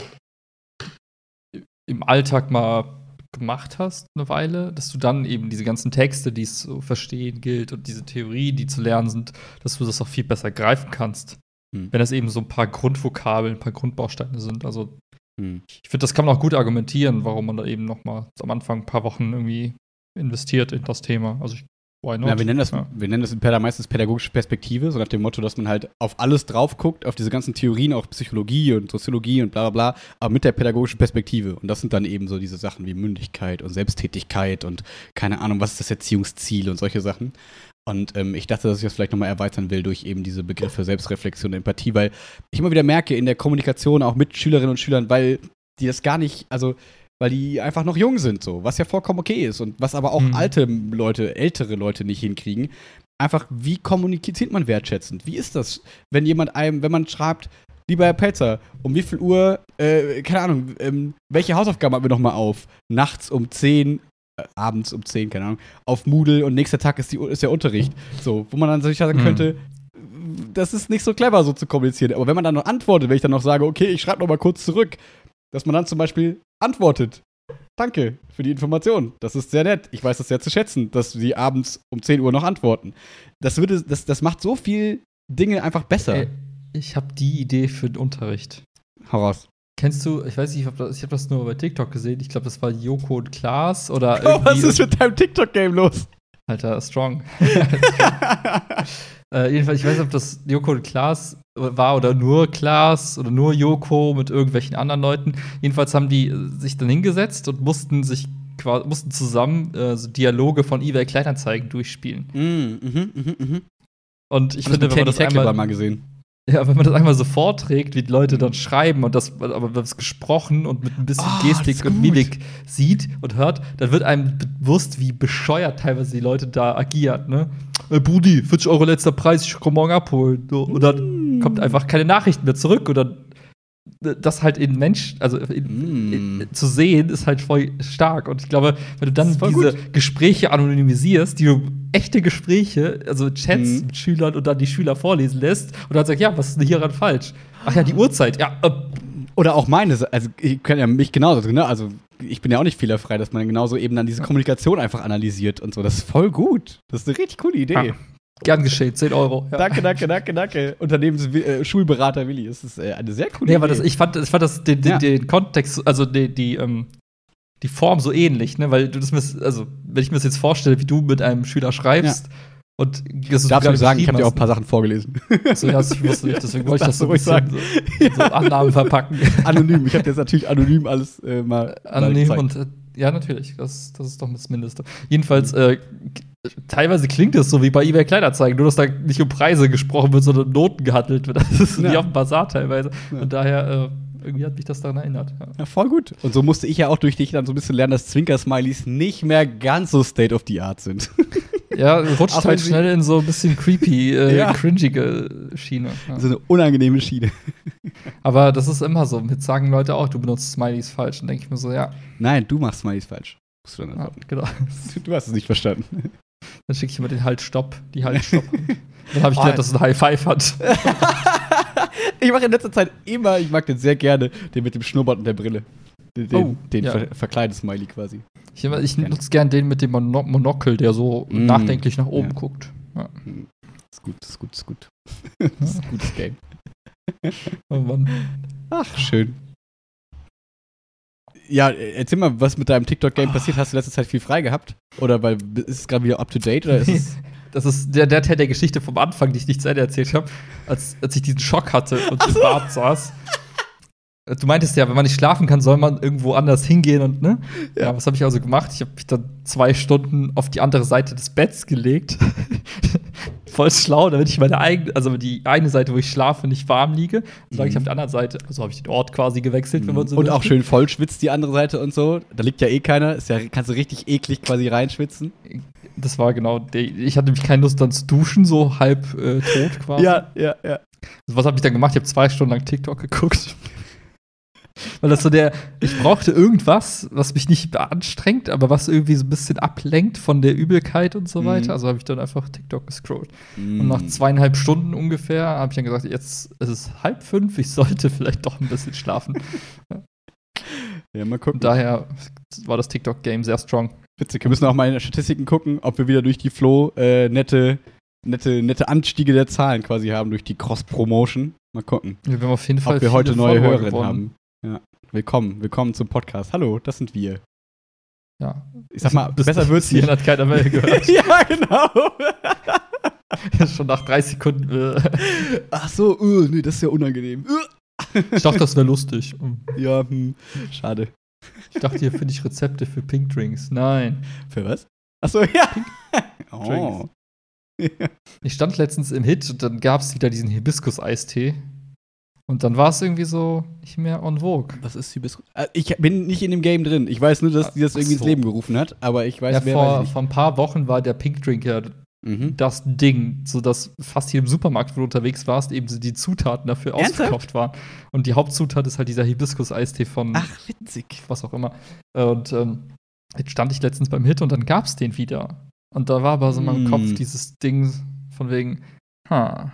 im Alltag mal gemacht hast, eine Weile, dass du dann eben diese ganzen Texte, die es zu verstehen gilt und diese Theorie, die zu lernen sind, dass du das auch viel besser greifen kannst. Hm. Wenn das eben so ein paar Grundvokabeln, ein paar Grundbausteine sind. Also hm. ich finde, das kann man auch gut argumentieren, warum man da eben noch mal am Anfang ein paar Wochen irgendwie investiert in das Thema. Also ich Why not? Ja, wir nennen das, ja. wir nennen das in Pedda meistens pädagogische Perspektive, so nach dem Motto, dass man halt auf alles drauf guckt, auf diese ganzen Theorien, auch Psychologie und Soziologie und bla bla bla, aber mit der pädagogischen Perspektive. Und das sind dann eben so diese Sachen wie Mündigkeit und Selbsttätigkeit und keine Ahnung, was ist das Erziehungsziel und solche Sachen. Und ähm, ich dachte, dass ich das vielleicht nochmal erweitern will durch eben diese Begriffe Selbstreflexion und Empathie, weil ich immer wieder merke in der Kommunikation auch mit Schülerinnen und Schülern, weil die das gar nicht, also weil die einfach noch jung sind, so, was ja vollkommen okay ist und was aber auch mhm. alte Leute, ältere Leute nicht hinkriegen. Einfach, wie kommuniziert man wertschätzend? Wie ist das, wenn jemand einem, wenn man schreibt, lieber Herr Pelzer, um wie viel Uhr, äh, keine Ahnung, ähm, welche Hausaufgaben haben wir nochmal auf? Nachts um 10, äh, abends um 10, keine Ahnung, auf Moodle und nächster Tag ist, die, ist der Unterricht. So, wo man dann sich sagen mhm. könnte, das ist nicht so clever, so zu kommunizieren. Aber wenn man dann noch antwortet, wenn ich dann noch sage, okay, ich schreibe nochmal kurz zurück, dass man dann zum Beispiel antwortet. Danke für die Information. Das ist sehr nett. Ich weiß das sehr zu schätzen, dass Sie abends um 10 Uhr noch antworten. Das, würde, das, das macht so viel Dinge einfach besser. Ey, ich habe die Idee für den Unterricht. Hau raus. Kennst du, ich weiß nicht, ich habe das, ich hab das nur bei TikTok gesehen. Ich glaube, das war Joko und Klaas oder Oh, [LAUGHS] was ist mit deinem TikTok-Game los? Alter, strong. [LAUGHS] äh, jedenfalls, ich weiß nicht, ob das Joko und Klaas war oder nur Klaas oder nur Joko mit irgendwelchen anderen Leuten. Jedenfalls haben die äh, sich dann hingesetzt und mussten sich mussten zusammen äh, so Dialoge von eBay Kleinanzeigen durchspielen. Mhm, mhm, mhm, mhm. Und ich finde, wenn man das einmal, mal gesehen. [LAUGHS] ja, wenn man das einmal so vorträgt, wie die Leute dann schreiben und das aber das gesprochen und mit ein bisschen das Gestik und. Mimik sieht und hört, dann wird einem bewusst, wie bescheuert teilweise die Leute da agieren, ne? Äh, Brudi, 40 Euro letzter Preis, ich komm morgen abholen. Und dann Mm. kommt einfach keine Nachrichten mehr zurück und dann das halt in Mensch, also in, Mm. in, zu sehen, ist halt voll stark. Und ich glaube, wenn du dann diese Gespräche anonymisierst, die du echte Gespräche, also Chats Mhm. mit Schülern und dann die Schüler vorlesen lässt und dann sagst, ja, was ist denn hieran falsch? Ach ja, die Uhrzeit, ja, äh, Oder auch meine, also ich kenne ja mich genauso drin, ne? Also ich bin ja auch nicht fehlerfrei, dass man genauso eben dann diese Kommunikation einfach analysiert und so. Das ist voll gut. Das ist eine richtig coole Idee. Ja. Gern geschehen, 10 Euro. Ja. Danke, danke, danke, danke. Unternehmens äh, Schulberater Willi. Das ist äh, eine sehr coole Nee, Idee. das, ich fand, ich fand das den, den, Ja. den Kontext, also die, die, ähm, die Form so ähnlich, ne? Weil du das mir, also wenn ich mir das jetzt vorstelle, wie du mit einem Schüler schreibst und das ist Darfst du sagen, ich habe dir auch ein paar Sachen vorgelesen. so, ja, das wusste ich, deswegen [LAUGHS] wollte ich das so du ein bisschen so, [LAUGHS] so Annahmen verpacken. anonym. Ich habe jetzt natürlich anonym alles äh, mal. Anonym mal und äh, ja, natürlich, das, das ist doch das Mindeste. Jedenfalls, äh, teilweise klingt es so wie bei eBay Kleinanzeigen, nur dass da nicht um Preise gesprochen wird, sondern um Noten gehandelt wird. Das ist Ja. wie auf dem Bazar teilweise. Ja. Und daher, äh, irgendwie hat mich das daran erinnert. Ja. Ja, voll gut. Und so musste ich ja auch durch dich dann so ein bisschen lernen, dass Zwinker-Smileys nicht mehr ganz so state of the art sind. [LAUGHS] Ja, rutscht halt schnell in so ein bisschen creepy, äh, [LAUGHS] Ja. cringige Schiene. Ja. so eine unangenehme Schiene. [LAUGHS] Aber das ist immer so. Mit sagen Leute auch, du benutzt Smileys falsch. Dann denke ich mir so, ja, Nein, du machst Smileys falsch. Musst du dann ja antworten. genau. Du hast es nicht verstanden. Dann schicke ich immer den Halt Stopp, die Halt Stopp. Dann habe ich Oh, gedacht, dass es ein High Five hat. Ich mache in letzter Zeit immer, ich mag den sehr gerne, den mit dem Schnurrbart und der Brille. Den, Oh, den ja. ver verkleidet Smiley quasi. Ich, ich nutze gern den mit dem Mono Monokel, der so Mm. nachdenklich nach oben Ja. guckt. Ja. Ist gut, ist gut, ist gut. das [LAUGHS] ist ein gutes Game. [LAUGHS] Oh Mann. Ach, schön. Ja, äh, erzähl mal, was mit deinem TikTok-Game passiert. Hast du in letzter Zeit viel frei gehabt? Oder weil ist es gerade wieder up to date oder ist es. Das ist der, der Teil der Geschichte vom Anfang, die ich nicht zu Ende erzählt habe, als, als ich diesen Schock hatte und im Bad saß. Du meintest ja, wenn man nicht schlafen kann, soll man irgendwo anders hingehen und ne? Ja, was habe ich also gemacht? Ich habe mich dann zwei Stunden auf die andere Seite des Betts gelegt. [LAUGHS] Voll schlau, damit ich meine eigene, also die eine Seite, wo ich schlafe, nicht warm liege. Dann lag ich Mhm. auf der anderen Seite. Also habe ich den Ort quasi gewechselt, wenn man so und auch möchte. schön voll schwitzt die andere Seite und so. Da liegt ja eh keiner. Ist ja, kannst du richtig eklig quasi reinschwitzen. Das war genau, der, ich hatte nämlich keine Lust dann zu duschen, so halb äh, tot [LAUGHS] quasi. Ja, ja, ja. Was habe ich dann gemacht? Ich habe zwei Stunden lang TikTok geguckt. [LAUGHS] Weil das so der, ich brauchte irgendwas, was mich nicht beanstrengt, aber was irgendwie so ein bisschen ablenkt von der Übelkeit und so Mhm. weiter. Also habe ich dann einfach TikTok gescrollt. Und Mm. nach zweieinhalb Stunden ungefähr habe ich dann gesagt, jetzt ist es halb fünf, ich sollte [LAUGHS] vielleicht doch ein bisschen schlafen. Ja, mal gucken. Und daher war das TikTok-Game sehr strong. Witzig. Wir müssen auch mal in den Statistiken gucken, ob wir wieder durch die Flow äh, nette, nette, nette Anstiege der Zahlen quasi haben durch die Cross-Promotion. Mal gucken, Wir haben auf jeden Fall ob wir heute neue Follower Hörerinnen gewonnen. haben. Ja. Willkommen, willkommen zum Podcast. Hallo, das sind wir. Ja. Ich sag mal, Bis- besser wird's nicht. hat keiner mehr gehört. [LAUGHS] ja, genau. [LAUGHS] Schon nach drei Sekunden. Äh, Ach so, uh, nee, das ist ja unangenehm. Uh. ich dachte, das wäre lustig. Ja, hm, schade. Ich dachte, hier finde ich Rezepte für Pink Drinks. Nein. Für was? Ach so, ja. Oh. Drinks. Ich stand letztens im Hit und dann gab es wieder diesen Hibiskus-Eistee. Und dann war es irgendwie so nicht mehr on vogue. Was ist Hibiskus? Äh, Ich bin nicht in dem Game drin. Ich weiß nur, dass die das irgendwie ins so. Leben gerufen hat, aber ich weiß, Ja, weiß vor, ich vor ein paar Wochen war der Pink Drink ja nicht. Mhm. das Ding, sodass fast hier im Supermarkt, wo du unterwegs warst, eben die Zutaten dafür Ernsthaft? ausverkauft waren. Und die Hauptzutat ist halt dieser Hibiskus-Eistee von Ach, witzig. was auch immer. Und ähm, jetzt stand ich letztens beim Hit und dann gab es den wieder. Und da war aber so in meinem Mm. Kopf dieses Ding von wegen, ha,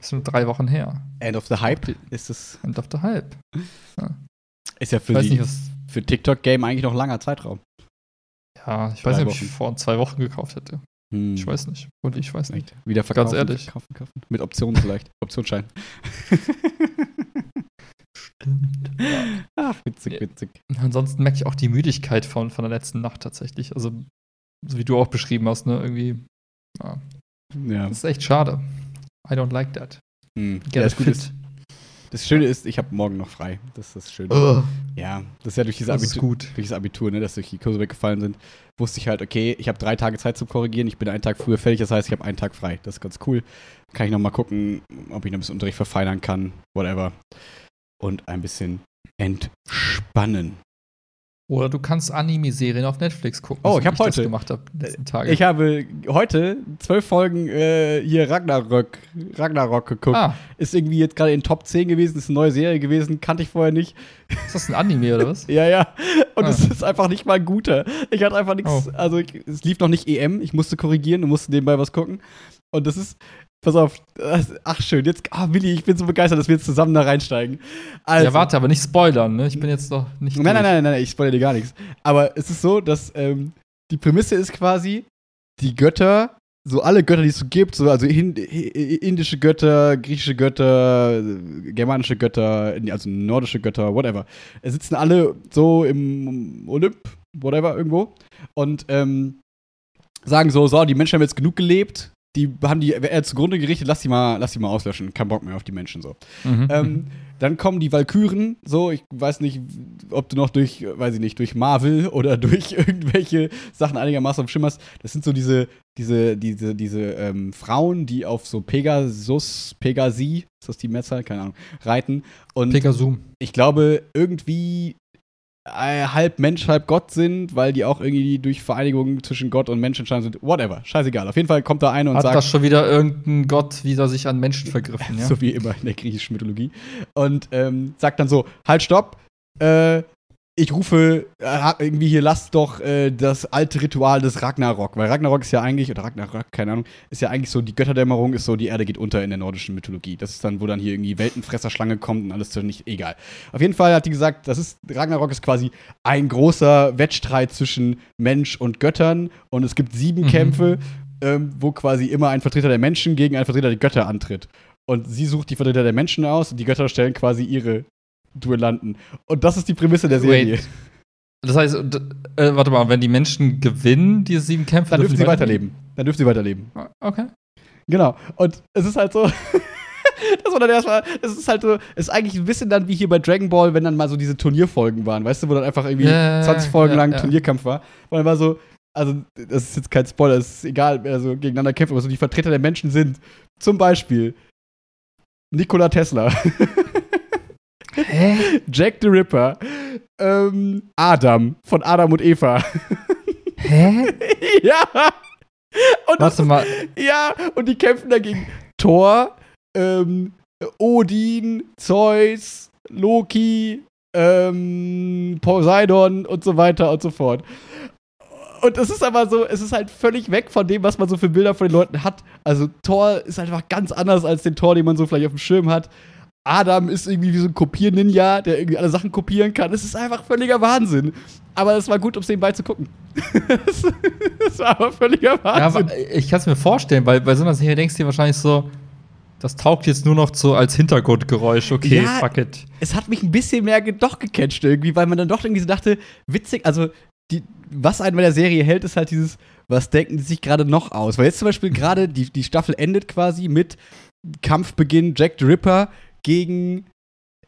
ist nur drei Wochen her. End of the Hype ist es. End of the Hype. Ist ja für, die, nicht, für TikTok-Game eigentlich noch langer Zeitraum. Ja, ich Drei weiß nicht, ob ich Wochen. vor zwei Wochen gekauft hätte. Hm. Ich weiß nicht. Und ich weiß nicht. Wieder verkaufen. Ganz ehrlich. Kaufen, kaufen. Mit Optionen vielleicht. [LAUGHS] Optionsschein. Stimmt. Ach, witzig, Ja. witzig. Ansonsten merke ich auch die Müdigkeit von, von der letzten Nacht tatsächlich. Also, so wie du auch beschrieben hast, ne? Irgendwie. Ja, Ja. das ist echt schade. I don't like that. Hm. Get ja das, das Schöne ist, ich habe morgen noch frei. Das ist das Schöne. Ja, das ist ja durch dieses das Abitur, gut. durch das Abitur, ne, dass durch die Kurse weggefallen sind, wusste ich halt, okay, ich habe drei Tage Zeit zum Korrigieren, ich bin einen Tag früher fertig, das heißt, ich habe einen Tag frei. Das ist ganz cool. Kann ich noch mal gucken, ob ich noch ein bisschen Unterricht verfeinern kann, whatever. Und ein bisschen entspannen. Oder du kannst Anime-Serien auf Netflix gucken. Oh, ich hab das heute- gemacht habe die letzten Tage. Ich habe heute zwölf Folgen äh, hier Ragnarök, Ragnarok geguckt. ah, Ist irgendwie jetzt gerade in Top 10 gewesen, ist eine neue Serie gewesen, kannte ich vorher nicht. ist das ein Anime oder was? [LAUGHS] Ja, ja. Und Ah. es ist einfach nicht mal ein guter. Ich hatte einfach nichts. Oh. Also, ich, es lief noch nicht EM. Ich musste korrigieren und musste nebenbei was gucken. Und das ist. Pass auf. Ach, schön. Jetzt. Ah, Willi, ich bin so begeistert, dass wir jetzt zusammen da reinsteigen. Also, Ja, warte, aber nicht spoilern, ne? Ich bin jetzt noch nicht. Nein, nein, nein, nein, nein, ich spoilere dir gar nichts. Aber es ist so, dass ähm, die Prämisse ist quasi, die Götter, so alle Götter, die es so gibt, so, also hin, hi- indische Götter, griechische Götter, germanische Götter, also nordische Götter, whatever, sitzen alle so im Olymp, whatever, irgendwo und ähm, sagen so, so, die Menschen haben jetzt genug gelebt, die haben die äh, zugrunde gerichtet, lass die mal, lass die mal auslöschen, kein Bock mehr auf die Menschen so. Mhm. Ähm, dann kommen die Valkyren, so, ich weiß nicht, ob du noch durch, äh, weiß ich nicht, durch Marvel [LAUGHS] oder durch irgendwelche Sachen einigermaßen auf hast. Das sind so diese, diese, diese, diese ähm, Frauen, die auf so Pegasus, Pegasi, ist das die Mehrzahl? Keine Ahnung, reiten. Und Pegasum. ich glaube, irgendwie halb Mensch, halb Gott sind, weil die auch irgendwie durch Vereinigung zwischen Gott und Mensch entstanden sind. Whatever, scheißegal. Auf jeden Fall kommt da eine und Hat sagt. das schon wieder irgendein Gott wieder sich an Menschen vergriffen, [LAUGHS] ja? So wie immer in der griechischen Mythologie. Und ähm, sagt dann so: Halt, stopp. Äh, ich rufe äh, irgendwie hier, lasst doch äh, das alte Ritual des Ragnarok. Weil Ragnarok ist ja eigentlich, oder Ragnarok, keine Ahnung, ist ja eigentlich so, die Götterdämmerung ist so, die Erde geht unter in der nordischen Mythologie. Das ist dann, wo dann hier irgendwie Weltenfresserschlange kommt und alles so nicht egal. Auf jeden Fall hat die gesagt, das ist, Ragnarok ist quasi ein großer Wettstreit zwischen Mensch und Göttern und es gibt sieben Mhm. Kämpfe, ähm, wo quasi immer ein Vertreter der Menschen gegen einen Vertreter der Götter antritt. Und sie sucht die Vertreter der Menschen aus und die Götter stellen quasi ihre Duellanten. Und das ist die Prämisse der Serie. Wait. Das heißt, äh, warte mal, wenn die Menschen gewinnen, diese sieben Kämpfe, Dann dürfen sie weiterleben. Dann dürfen sie weiterleben. Ah, Okay. Genau. Und es ist halt so. [LAUGHS] Das war dann erstmal, es ist halt so, es ist eigentlich ein bisschen dann wie hier bei Dragon Ball, wenn dann mal so diese Turnierfolgen waren, weißt du, wo dann einfach irgendwie ja, 20 Folgen ja, lang ja. Turnierkampf war. Und dann war so, also, das ist jetzt kein Spoiler, es ist egal, wer so gegeneinander kämpft, aber so die Vertreter der Menschen sind zum Beispiel Nikola Tesla, [LAUGHS] Hä? Jack the Ripper, ähm, Adam von Adam und Eva. Hä? [LAUGHS] ja! Und Warte mal. Ja, und die kämpfen dagegen Thor, ähm, Odin, Zeus, Loki, ähm, Poseidon und so weiter und so fort. Und es ist aber so, es ist halt völlig weg von dem, was man so für Bilder von den Leuten hat. Also Thor ist einfach ganz anders als den Thor, den man so vielleicht auf dem Schirm hat. Adam ist irgendwie wie so ein Kopier-Ninja, der irgendwie alle Sachen kopieren kann. Es ist einfach völliger Wahnsinn. Aber es war gut, um es nebenbei zu gucken. [LAUGHS] Es war aber völliger Ja, Wahnsinn. aber ich kann es mir vorstellen, weil bei so einer Serie denkst du dir wahrscheinlich so, das taugt jetzt nur noch so als Hintergrundgeräusch. Okay, Ja. fuck it. es hat mich ein bisschen mehr doch gecatcht irgendwie, weil man dann doch irgendwie so dachte, witzig, also die, was einen bei der Serie hält, ist halt dieses, was denken die sich gerade noch aus? Weil jetzt zum Beispiel [LAUGHS] gerade die, die Staffel endet quasi mit Kampfbeginn Jack the Ripper gegen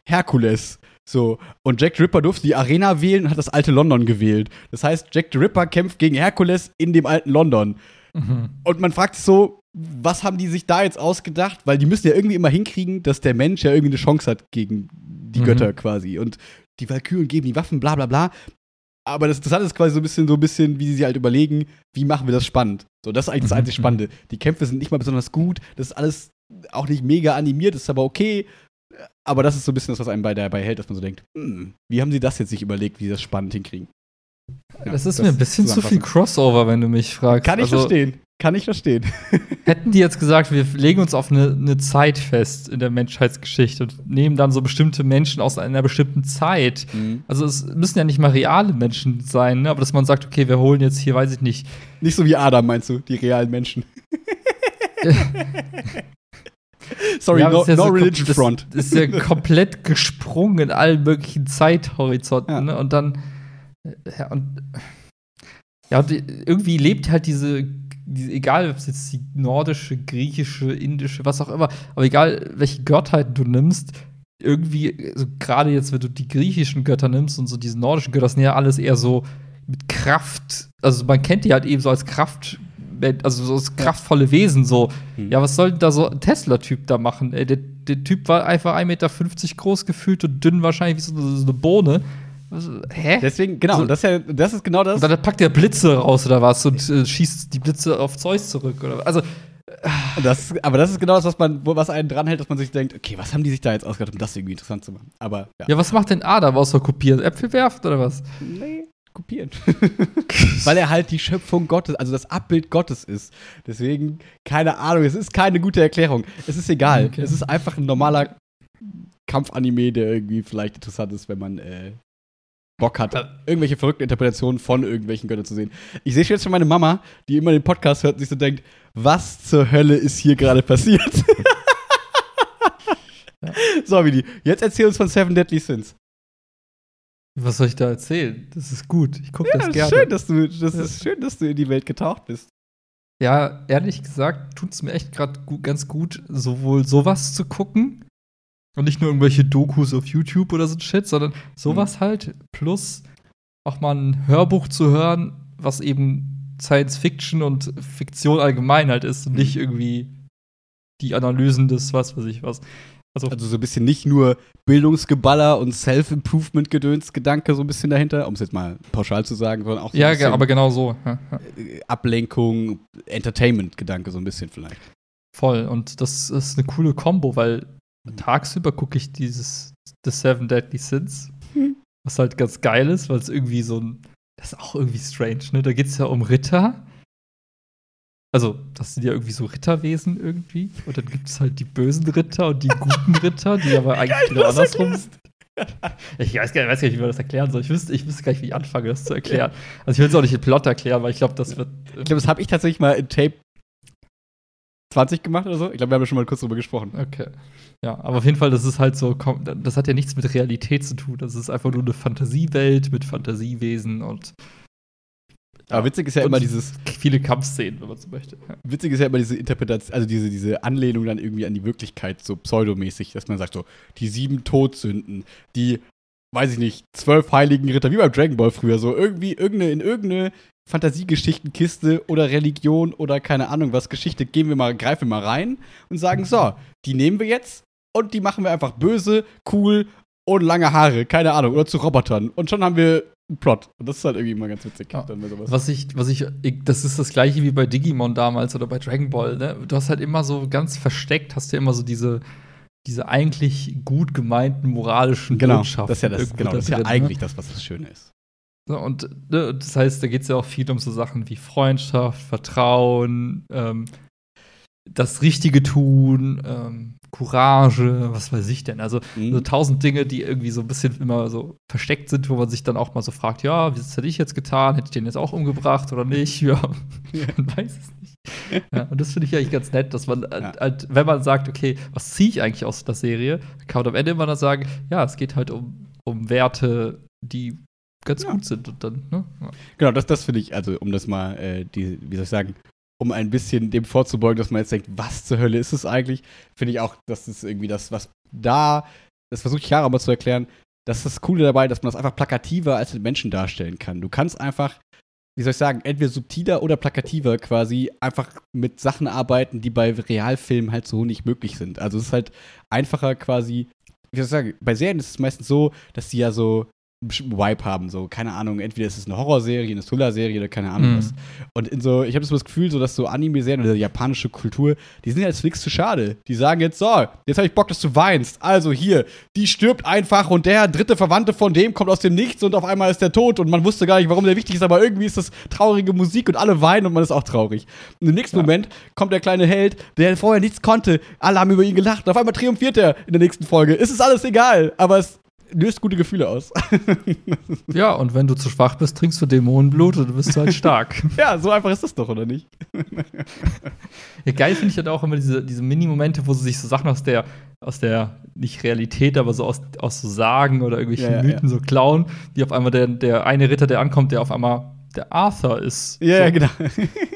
Herkules. So, und Jack the Ripper durfte die Arena wählen und hat das alte London gewählt. Das heißt, Jack the Ripper kämpft gegen Herkules in dem alten London. Mhm. Und man fragt sich so, was haben die sich da jetzt ausgedacht? Weil die müssen ja irgendwie immer hinkriegen, dass der Mensch ja irgendwie eine Chance hat gegen die Mhm. Götter quasi. Und die Valkyren geben die Waffen, bla bla bla. Aber das Interessante ist quasi so ein bisschen, so ein bisschen, wie sie sich halt überlegen, wie machen wir das spannend. So, das ist eigentlich das Mhm, einzig. Spannende. Die Kämpfe sind nicht mal besonders gut, das ist alles auch nicht mega animiert, ist aber okay. Aber das ist so ein bisschen das, was einem bei dabei hält, dass man so denkt, hm, wie haben sie das jetzt sich überlegt, wie sie das spannend hinkriegen? Ja, das ist mir ein bisschen zu viel. Crossover, wenn du mich fragst. Kann ich also, verstehen. Kann ich verstehen. [LAUGHS] Hätten die jetzt gesagt, wir legen uns auf eine, eine Zeit fest in der Menschheitsgeschichte und nehmen dann so bestimmte Menschen aus einer bestimmten Zeit. Mhm. Also es müssen ja nicht mal reale Menschen sein, ne? aber dass man sagt, okay, wir holen jetzt hier, weiß ich nicht, Nicht so wie Adam, meinst du, die realen Menschen. [LAUGHS] Sorry, Ja, no, das ist ja no so religion das, front. Das [LAUGHS] ist ja komplett gesprungen in allen möglichen Zeithorizonten. Ja. Ne? Und dann. äh, Ja, und. Ja, und irgendwie lebt halt diese, diese. Egal, ob es jetzt die nordische, griechische, indische, was auch immer, aber egal, welche Gottheiten du nimmst, irgendwie, also gerade jetzt, wenn du die griechischen Götter nimmst und so diese nordischen Götter, das sind ja alles eher so mit Kraft. Also man kennt die halt eben so als Kraft. Also so als kraftvolle Wesen, so. Hm. Ja, was soll denn da so ein Tesla-Typ da machen? Ey, der, der Typ war einfach 1,50 Meter groß gefühlt und dünn wahrscheinlich wie so eine, so eine Bohne. Was, hä? Deswegen, genau, So- und das, ist ja, das ist genau das. und dann packt der Blitze raus oder was und äh, schießt die Blitze auf Zeus zurück oder also Das, aber das ist genau das, was man, was einen dranhält, dass man sich denkt, okay, was haben die sich da jetzt ausgedacht, um das irgendwie interessant zu machen? Aber ja. ja was macht denn Adam außer kopieren Äpfel werfen oder was Nee, kopieren. [LAUGHS] Weil er halt die Schöpfung Gottes, also das Abbild Gottes ist. Deswegen, keine Ahnung, es ist keine gute Erklärung. Es ist egal. Okay. Es ist einfach ein normaler Kampfanime, der irgendwie vielleicht interessant ist, wenn man äh, Bock hat, Ja. irgendwelche verrückten Interpretationen von irgendwelchen Göttern zu sehen. Ich sehe jetzt schon meine Mama, die immer den Podcast hört und sich so denkt, was zur Hölle ist hier gerade passiert? [LAUGHS] [LAUGHS] So, Willi, jetzt erzähl uns von Seven Deadly Sins. Was soll ich da erzählen das ist gut ich gucke Ja, das gerne schön, dass du, das Ja. ist schön, dass du in die Welt getaucht bist. ja ehrlich gesagt tut es mir echt gerade ganz gut sowohl sowas zu gucken und nicht nur irgendwelche Dokus auf YouTube oder so ein Shit sondern Mhm. sowas halt plus auch mal ein Hörbuch zu hören was eben Science Fiction und Fiktion allgemein halt ist und Mhm. nicht irgendwie die Analysen des was weiß ich was also, Also so ein bisschen nicht nur Bildungsgeballer und Self-Improvement-Gedöns-Gedanke so ein bisschen dahinter, um es jetzt mal pauschal zu sagen, sondern auch so ja ein ge- bisschen aber genau so ja, ja. äh, Ablenkung, Entertainment-Gedanke so ein bisschen vielleicht. voll und das ist eine coole Kombo weil tagsüber gucke ich dieses The Seven Deadly Sins Hm. was halt ganz geil ist, weil es irgendwie so ein. Das ist auch irgendwie strange, ne? Da geht es ja um Ritter. Also, das sind ja irgendwie so Ritterwesen irgendwie. Und dann gibt es halt die bösen Ritter und die guten Ritter, die aber eigentlich genau andersrum sind. [LAUGHS] Ich weiß, gar nicht, weiß gar nicht, wie man das erklären soll. Ich wüsste, ich wüsste gar nicht, wie ich anfange, das zu erklären. Also, ich will es auch nicht im Plot erklären, weil ich glaube, das wird. Ich glaube, das habe ich tatsächlich mal in Tape 20 gemacht oder so. Ich glaube, wir haben schon mal kurz drüber gesprochen. Okay. Ja, aber auf jeden Fall, das ist halt so, das hat ja nichts mit Realität zu tun. Das ist einfach nur eine Fantasiewelt mit Fantasiewesen und Aber witzig ist ja Und immer dieses, [LAUGHS] viele Kampfszenen, wenn man so möchte. Witzig ist ja immer diese Interpretation, also diese, diese Anlehnung dann irgendwie an die Wirklichkeit, so pseudomäßig, dass man sagt so, die sieben Todsünden, die, weiß ich nicht, zwölf heiligen Ritter, wie beim Dragon Ball früher, so irgendwie irgendeine, in irgendeine Fantasiegeschichtenkiste oder Religion oder keine Ahnung was, Geschichte, gehen wir mal, greifen wir mal rein und sagen, so, die nehmen wir jetzt und die machen wir einfach böse, cool und lange Haare, keine Ahnung, oder zu Robotern. Und schon haben wir einen Plot. Und das ist halt irgendwie immer ganz witzig. Ja. Dann bei sowas. Was ich, was ich, ich, das ist das gleiche wie bei Digimon damals oder bei Dragon Ball, ne? Du hast halt immer so ganz versteckt, hast du immer so diese, diese eigentlich gut gemeinten moralischen Genau, Botschaften das ist ja, das, genau, da das ist ja drin, ne? eigentlich das, was das Schöne ist. So, Und ne, das heißt, da geht es ja auch viel um so Sachen wie Freundschaft, Vertrauen, ähm, das Richtige tun, ähm, Courage, was weiß ich denn. Also so Mhm. tausend Dinge, die irgendwie so ein bisschen immer so versteckt sind, wo man sich dann auch mal so fragt, ja, was hätte ich jetzt getan? Hätte ich den jetzt auch umgebracht oder nicht? [LAUGHS] Ja, man weiß es nicht. Ja, und das finde ich eigentlich ganz nett, dass man, halt, Ja. halt, wenn man sagt, okay, was ziehe ich eigentlich aus der Serie, kann man am Ende immer dann sagen, ja, es geht halt um, um Werte, die ganz Ja. gut sind und dann, ne? Genau, das, das finde ich, also um das mal, äh, die, wie soll ich sagen, um ein bisschen dem vorzubeugen, dass man jetzt denkt, was zur Hölle ist es eigentlich, finde ich auch, das ist irgendwie das, was da, das versuche ich Chiara mal zu erklären, das ist das Coole dabei, dass man das einfach plakativer als den Menschen darstellen kann. Du kannst einfach, wie soll ich sagen, entweder subtiler oder plakativer quasi einfach mit Sachen arbeiten, die bei Realfilmen halt so nicht möglich sind. Also es ist halt einfacher quasi, wie soll ich sagen, bei Serien ist es meistens so, dass die ja so einen bestimmten Vibe haben. So, keine Ahnung, entweder ist es eine Horrorserie, eine Thriller-Serie oder keine Ahnung Mhm. was. Und in so, ich habe so das Gefühl, so, dass so Anime-Serien oder japanische Kultur, die sind jetzt nichts zu schade. Die sagen jetzt, so, jetzt habe ich Bock, dass du weinst. Also hier, die stirbt einfach und der dritte Verwandte von dem kommt aus dem Nichts und auf einmal ist der tot und man wusste gar nicht, warum der wichtig ist, aber irgendwie ist das traurige Musik und alle weinen und man ist auch traurig. Und im nächsten Ja. Moment kommt der kleine Held, der vorher nichts konnte. Alle haben über ihn gelacht. Und auf einmal triumphiert er in der nächsten Folge. Es ist alles egal, aber es löst gute Gefühle aus. [LAUGHS] Ja, und wenn du zu schwach bist, trinkst du Dämonenblut und du bist halt stark. [LAUGHS] ja, so einfach ist das doch, oder nicht? Ja, geil finde ich halt auch immer diese, diese Mini-Momente, wo sie sich so Sachen aus der, aus der, nicht Realität, aber so aus, aus so Sagen oder irgendwelchen Ja, ja, Mythen so klauen, wie auf einmal der, der eine Ritter, der ankommt, der auf einmal der Arthur ist. Ja, so. ja, genau.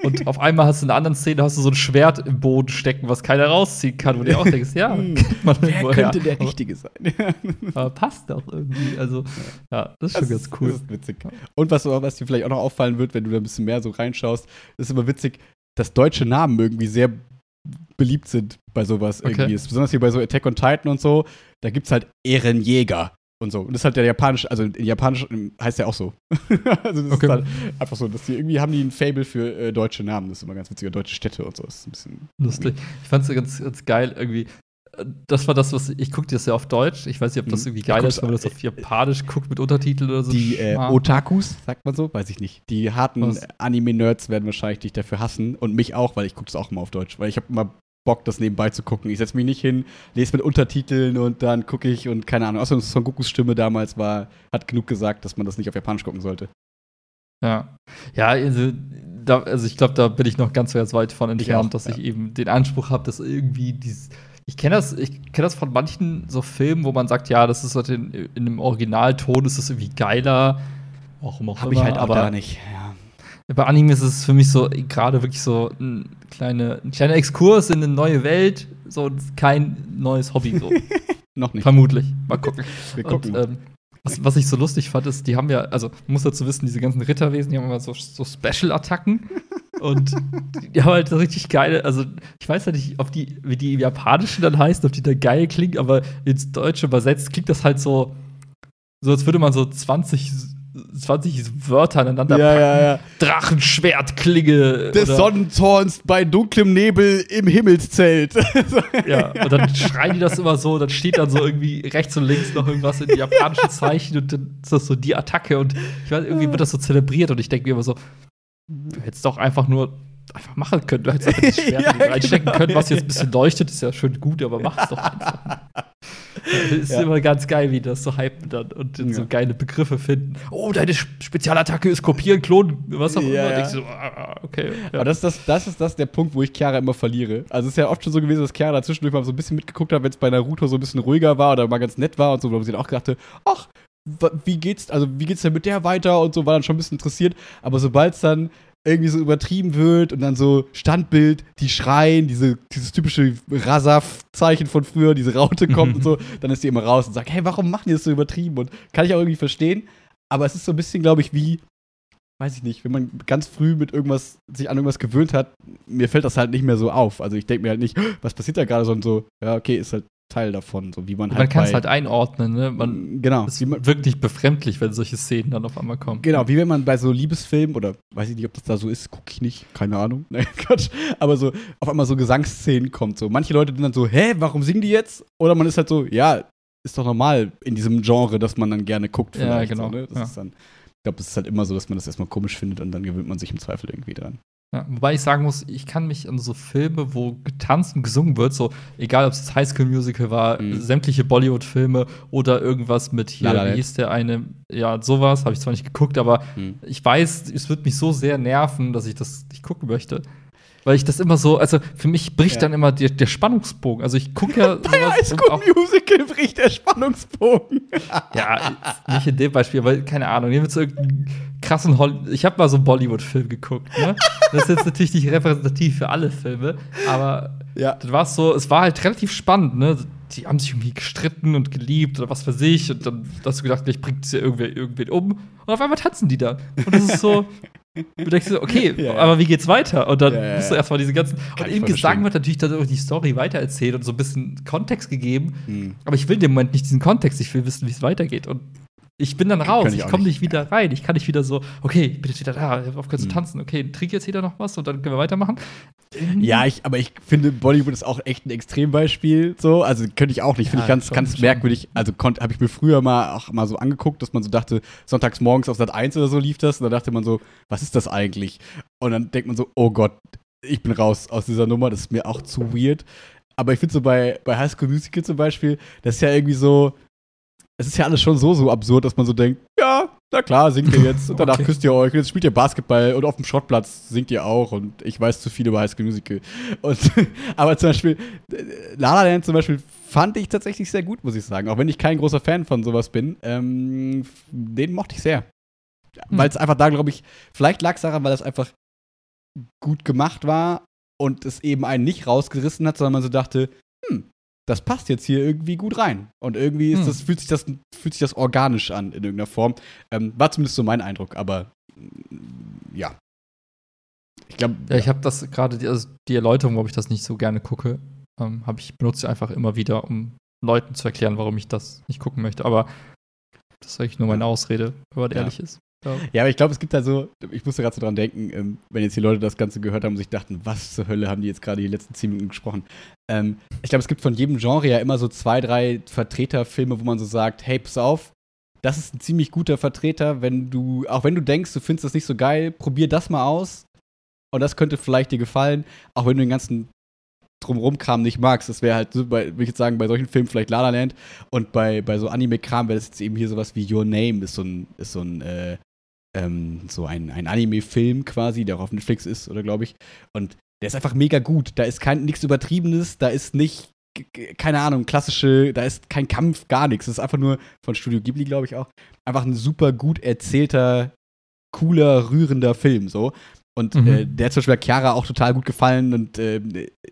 Und auf einmal hast du in einer anderen Szene hast du so ein Schwert im Boden stecken, was keiner rausziehen kann, wo du dir auch denkst, ja, kennt man Wer könnte der Richtige sein? Aber passt doch irgendwie. Also, ja, das ist schon Das ganz cool. Das ist witzig. Und was, was dir vielleicht auch noch auffallen wird, wenn du da ein bisschen mehr so reinschaust, ist immer witzig, dass deutsche Namen irgendwie sehr beliebt sind bei sowas Okay. irgendwie. Besonders hier bei so Attack on Titan und so, da gibt's halt Ehrenjäger und so. Und das ist halt der japanisch, also in japanisch heißt der auch so. [LAUGHS] also das Okay. ist halt einfach so, dass die irgendwie haben die ein Fable für äh, deutsche Namen. Das ist immer ganz witziger, deutsche Städte und so. Das ist ein bisschen Lustig. Ich fand es ganz, ganz geil irgendwie. Äh, Das war das, was ich gucke das ja auf Deutsch. Ich weiß nicht, ob das Mhm. irgendwie Ich geil ist, wenn man das auf Japanisch guckt mit Untertiteln oder so. Die äh. Otakus, sagt man so, weiß ich nicht. Die harten? Anime-Nerds werden wahrscheinlich dich dafür hassen und mich auch, weil ich gucke das auch immer auf Deutsch, weil ich habe immer Bock, das nebenbei zu gucken. Ich setze mich nicht hin, lese mit Untertiteln und dann gucke ich und keine Ahnung. Außerdem Son Gokus Stimme damals war, hat genug gesagt, dass man das nicht auf Japanisch gucken sollte. Ja. Ja, also, da, also ich glaube, da bin ich noch ganz, ganz weit von auch, entfernt, dass ja. ich eben den Anspruch habe, dass irgendwie dieses. Ich kenne das, ich kenne das von manchen so Filmen, wo man sagt, ja, das ist halt in, in einem Originalton ist das irgendwie geiler. Warum auch Habe ich immer, halt auch aber gar nicht. Ja. Bei Anime ist es für mich so gerade wirklich so ein, kleine, ein kleiner Exkurs in eine neue Welt, so kein neues Hobby so. [LAUGHS] Noch nicht. Vermutlich. Mal gucken. Wir Und, gucken. ähm, was, was ich so lustig fand, ist, die haben ja, also man muss dazu wissen, diese ganzen Ritterwesen, die haben immer so, so Special-Attacken. und die haben halt so richtig geile, also ich weiß ja nicht, ob die, wie die im Japanischen dann heißen, ob die da geil klingen, aber ins Deutsche übersetzt klingt das halt so, so als würde man so 20, 20 Wörter aneinander ja, packen. ja, ja. Drachenschwertklinge. Des oder- Sonnentorns bei dunklem Nebel im Himmelszelt. [LAUGHS] Ja, und dann schreien die das immer so, dann steht dann so irgendwie rechts und links noch irgendwas in japanischen Zeichen und dann ist das so die Attacke und ich weiß, irgendwie wird das so zelebriert und ich denke mir immer so, du hättest doch einfach nur einfach machen können. Du hättest einfach das Schwert [LAUGHS] Ja, reinstecken genau. können, was jetzt ein bisschen leuchtet, ist ja schön gut, aber mach es doch einfach. [LAUGHS] [LAUGHS] ist Ja. immer ganz geil, wie das so hypen dann und dann so Ja. geile Begriffe finden. Oh, deine Sp- Spezialattacke ist kopieren, klonen, was auch Ja, immer. ja. So, ah, okay. Ja. Aber das, ist das, das ist das der Punkt, wo ich Chiara immer verliere. Also es ist ja oft schon so gewesen, dass Chiara da zwischendurch mal so ein bisschen mitgeguckt hat, wenn es bei Naruto so ein bisschen ruhiger war oder mal ganz nett war und so, wo sie dann auch dachte, ach, wie geht's, also wie geht's denn mit der weiter und so, war dann schon ein bisschen interessiert. Aber sobald es dann irgendwie so übertrieben wird und dann so Standbild, die schreien, diese, dieses typische Rasaf-Zeichen von früher, diese Raute kommt und so, dann ist die immer raus und sagt, hey, warum machen die das so übertrieben? Und kann ich auch irgendwie verstehen. Aber es ist so ein bisschen, glaube ich, wie, weiß ich nicht, wenn man ganz früh mit irgendwas, sich an irgendwas gewöhnt hat, mir fällt das halt nicht mehr so auf. Also ich denke mir halt nicht, was passiert da gerade, sondern so, ja, okay, ist halt Teil davon, so wie man halt Man kann es halt einordnen, ne? Man, genau, wie man, wirkt nicht befremdlich, wenn solche Szenen dann auf einmal kommen. genau, wie wenn man bei so Liebesfilmen oder weiß ich nicht, ob das da so ist, gucke ich nicht, keine Ahnung, [LAUGHS] nein, Quatsch, aber so auf einmal so Gesangsszenen kommt, so manche Leute sind dann so, hä, warum singen die jetzt? Oder man ist halt so, ja, ist doch normal in diesem Genre, dass man dann gerne guckt, Ja, vielleicht, genau, So, ne? Das ja. ist dann, glaube, es ist halt immer so, dass man das erstmal komisch findet und dann gewöhnt man sich im Zweifel irgendwie dran. Ja, wobei ich sagen muss, ich kann mich an so Filme, wo getanzt und gesungen wird, so egal ob es High School Musical war, Mhm. sämtliche Bollywood-Filme oder irgendwas mit hier, La La wie hieß der eine, ja, sowas, habe ich zwar nicht geguckt, aber ich weiß, es wird mich so sehr nerven, dass ich das nicht gucken möchte. Weil ich das immer so, also für mich bricht Ja. dann immer der, der Spannungsbogen. Also ich gucke ja Bei High School Musical bricht der Spannungsbogen. [LAUGHS] ja, nicht in dem Beispiel, aber keine Ahnung, nehmen wir jetzt irgendeinen krassen Hol Ich habe mal so einen Bollywood-Film geguckt, ne? Das ist jetzt natürlich nicht repräsentativ für alle Filme, aber Ja. dann war es so, es war halt relativ spannend, ne? Die haben sich irgendwie gestritten und geliebt oder was für sich und dann hast du gedacht, vielleicht bringt es ja irgendwer irgendwen um und auf einmal tanzen die da. Und das ist so, du denkst dir so, okay, [LAUGHS] Ja, ja. aber wie geht's weiter? Und dann Ja, musst du erstmal diese ganzen. Kann und im Gesang wird natürlich dann auch die Story weitererzählt und so ein bisschen Kontext gegeben. Hm. Aber ich will dem Moment nicht diesen Kontext, ich will wissen, wie es weitergeht. Und Ich bin dann raus, ich ich komme nicht. wieder rein. Ich kann nicht wieder so, okay, ich bin jetzt wieder da, hab aufgehört zu Mhm. tanzen, okay, trink jetzt jeder noch was und dann können wir weitermachen. Mhm. Ja, ich, aber ich finde, Bollywood ist auch echt ein Extrembeispiel. So, also könnte ich auch nicht. Finde Ja, ich ganz, ganz schon. merkwürdig. Also habe ich mir früher mal auch mal so angeguckt, dass man so dachte, sonntags morgens auf Sat 1 oder so lief das. Und da dachte man so, was ist das eigentlich? Und dann denkt man so, oh Gott, ich bin raus aus dieser Nummer. Das ist mir auch zu weird. Aber ich finde so bei, bei High School Musical zum Beispiel, das ist ja irgendwie so, es ist ja alles schon so, so absurd, dass man so denkt, ja, na klar, singt ihr jetzt [LAUGHS] und danach Okay. küsst ihr euch und jetzt spielt ihr Basketball und auf dem Schrottplatz singt ihr auch und ich weiß zu viel über High School Musical. Und, [LAUGHS] aber zum Beispiel, äh, La La Land zum Beispiel fand ich tatsächlich sehr gut, muss ich sagen. Auch wenn ich kein großer Fan von sowas bin, ähm, den mochte ich sehr. Hm. Weil es einfach da, glaube ich, vielleicht lag es daran, weil es einfach gut gemacht war und es eben einen nicht rausgerissen hat, sondern man so dachte, das passt jetzt hier irgendwie gut rein. Und irgendwie Hm. das, fühlt, sich das, fühlt sich das organisch an in irgendeiner Form. Ähm, war zumindest so mein Eindruck, aber mm, ja. Ich glaube, Ja, ich habe das gerade, die, also die Erläuterung, warum ich das nicht so gerne gucke, ähm, habe ich benutze einfach immer wieder, um Leuten zu erklären, warum ich das nicht gucken möchte. Aber das ist eigentlich nur meine Ausrede, wenn man Ja. ehrlich ist. Ja. Aber ich glaube, es gibt da so, ich musste gerade so dran denken, ähm, wenn jetzt die Leute das Ganze gehört haben und sich dachten, was zur Hölle haben die jetzt gerade die letzten zehn Minuten gesprochen. Ähm, ich glaube, es gibt von jedem Genre ja immer so zwei, drei Vertreterfilme, wo man so sagt, hey, pass auf, das ist ein ziemlich guter Vertreter, wenn du, auch wenn du denkst, du findest das nicht so geil, probier das mal aus und das könnte vielleicht dir gefallen, auch wenn du den ganzen Drumrum-Kram nicht magst. Das wäre halt, würde ich jetzt sagen, bei solchen Filmen vielleicht La La Land und bei, bei so Anime-Kram wäre das jetzt eben hier sowas wie Your Name, ist so ein, ist so ein, äh, ähm, so ein, ein Anime-Film quasi, der auch auf Netflix ist, oder glaube ich. Und der ist einfach mega gut. Da ist kein nichts Übertriebenes, da ist nicht, keine Ahnung, klassische, da ist kein Kampf, gar nichts. Das ist einfach nur von Studio Ghibli, glaube ich auch. Einfach ein super gut erzählter, cooler, rührender Film, so. Und Mhm. äh, der hat zum Beispiel Chiara auch total gut gefallen und äh,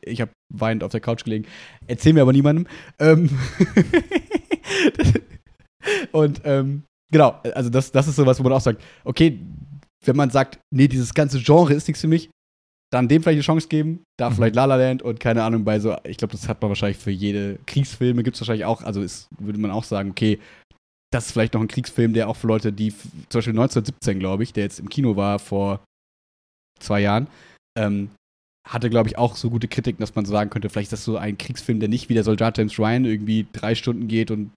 ich habe weinend auf der Couch gelegen. Erzähl mir aber niemandem. Ähm [LAUGHS] und ähm, genau, also das, das ist sowas, wo man auch sagt, okay, wenn man sagt, nee, dieses ganze Genre ist nichts für mich, dann dem vielleicht eine Chance geben, da Mhm. vielleicht La La Land und keine Ahnung, bei so, ich glaube, das hat man wahrscheinlich für jede Kriegsfilme, gibt es wahrscheinlich auch, also ist, würde man auch sagen, okay, das ist vielleicht noch ein Kriegsfilm, der auch für Leute, die, zum Beispiel 1917, glaube ich, der jetzt im Kino war vor zwei Jahren, ähm, hatte, glaube ich, auch so gute Kritiken, dass man so sagen könnte, vielleicht ist das so ein Kriegsfilm, der nicht wie der Soldat James Ryan irgendwie drei Stunden geht und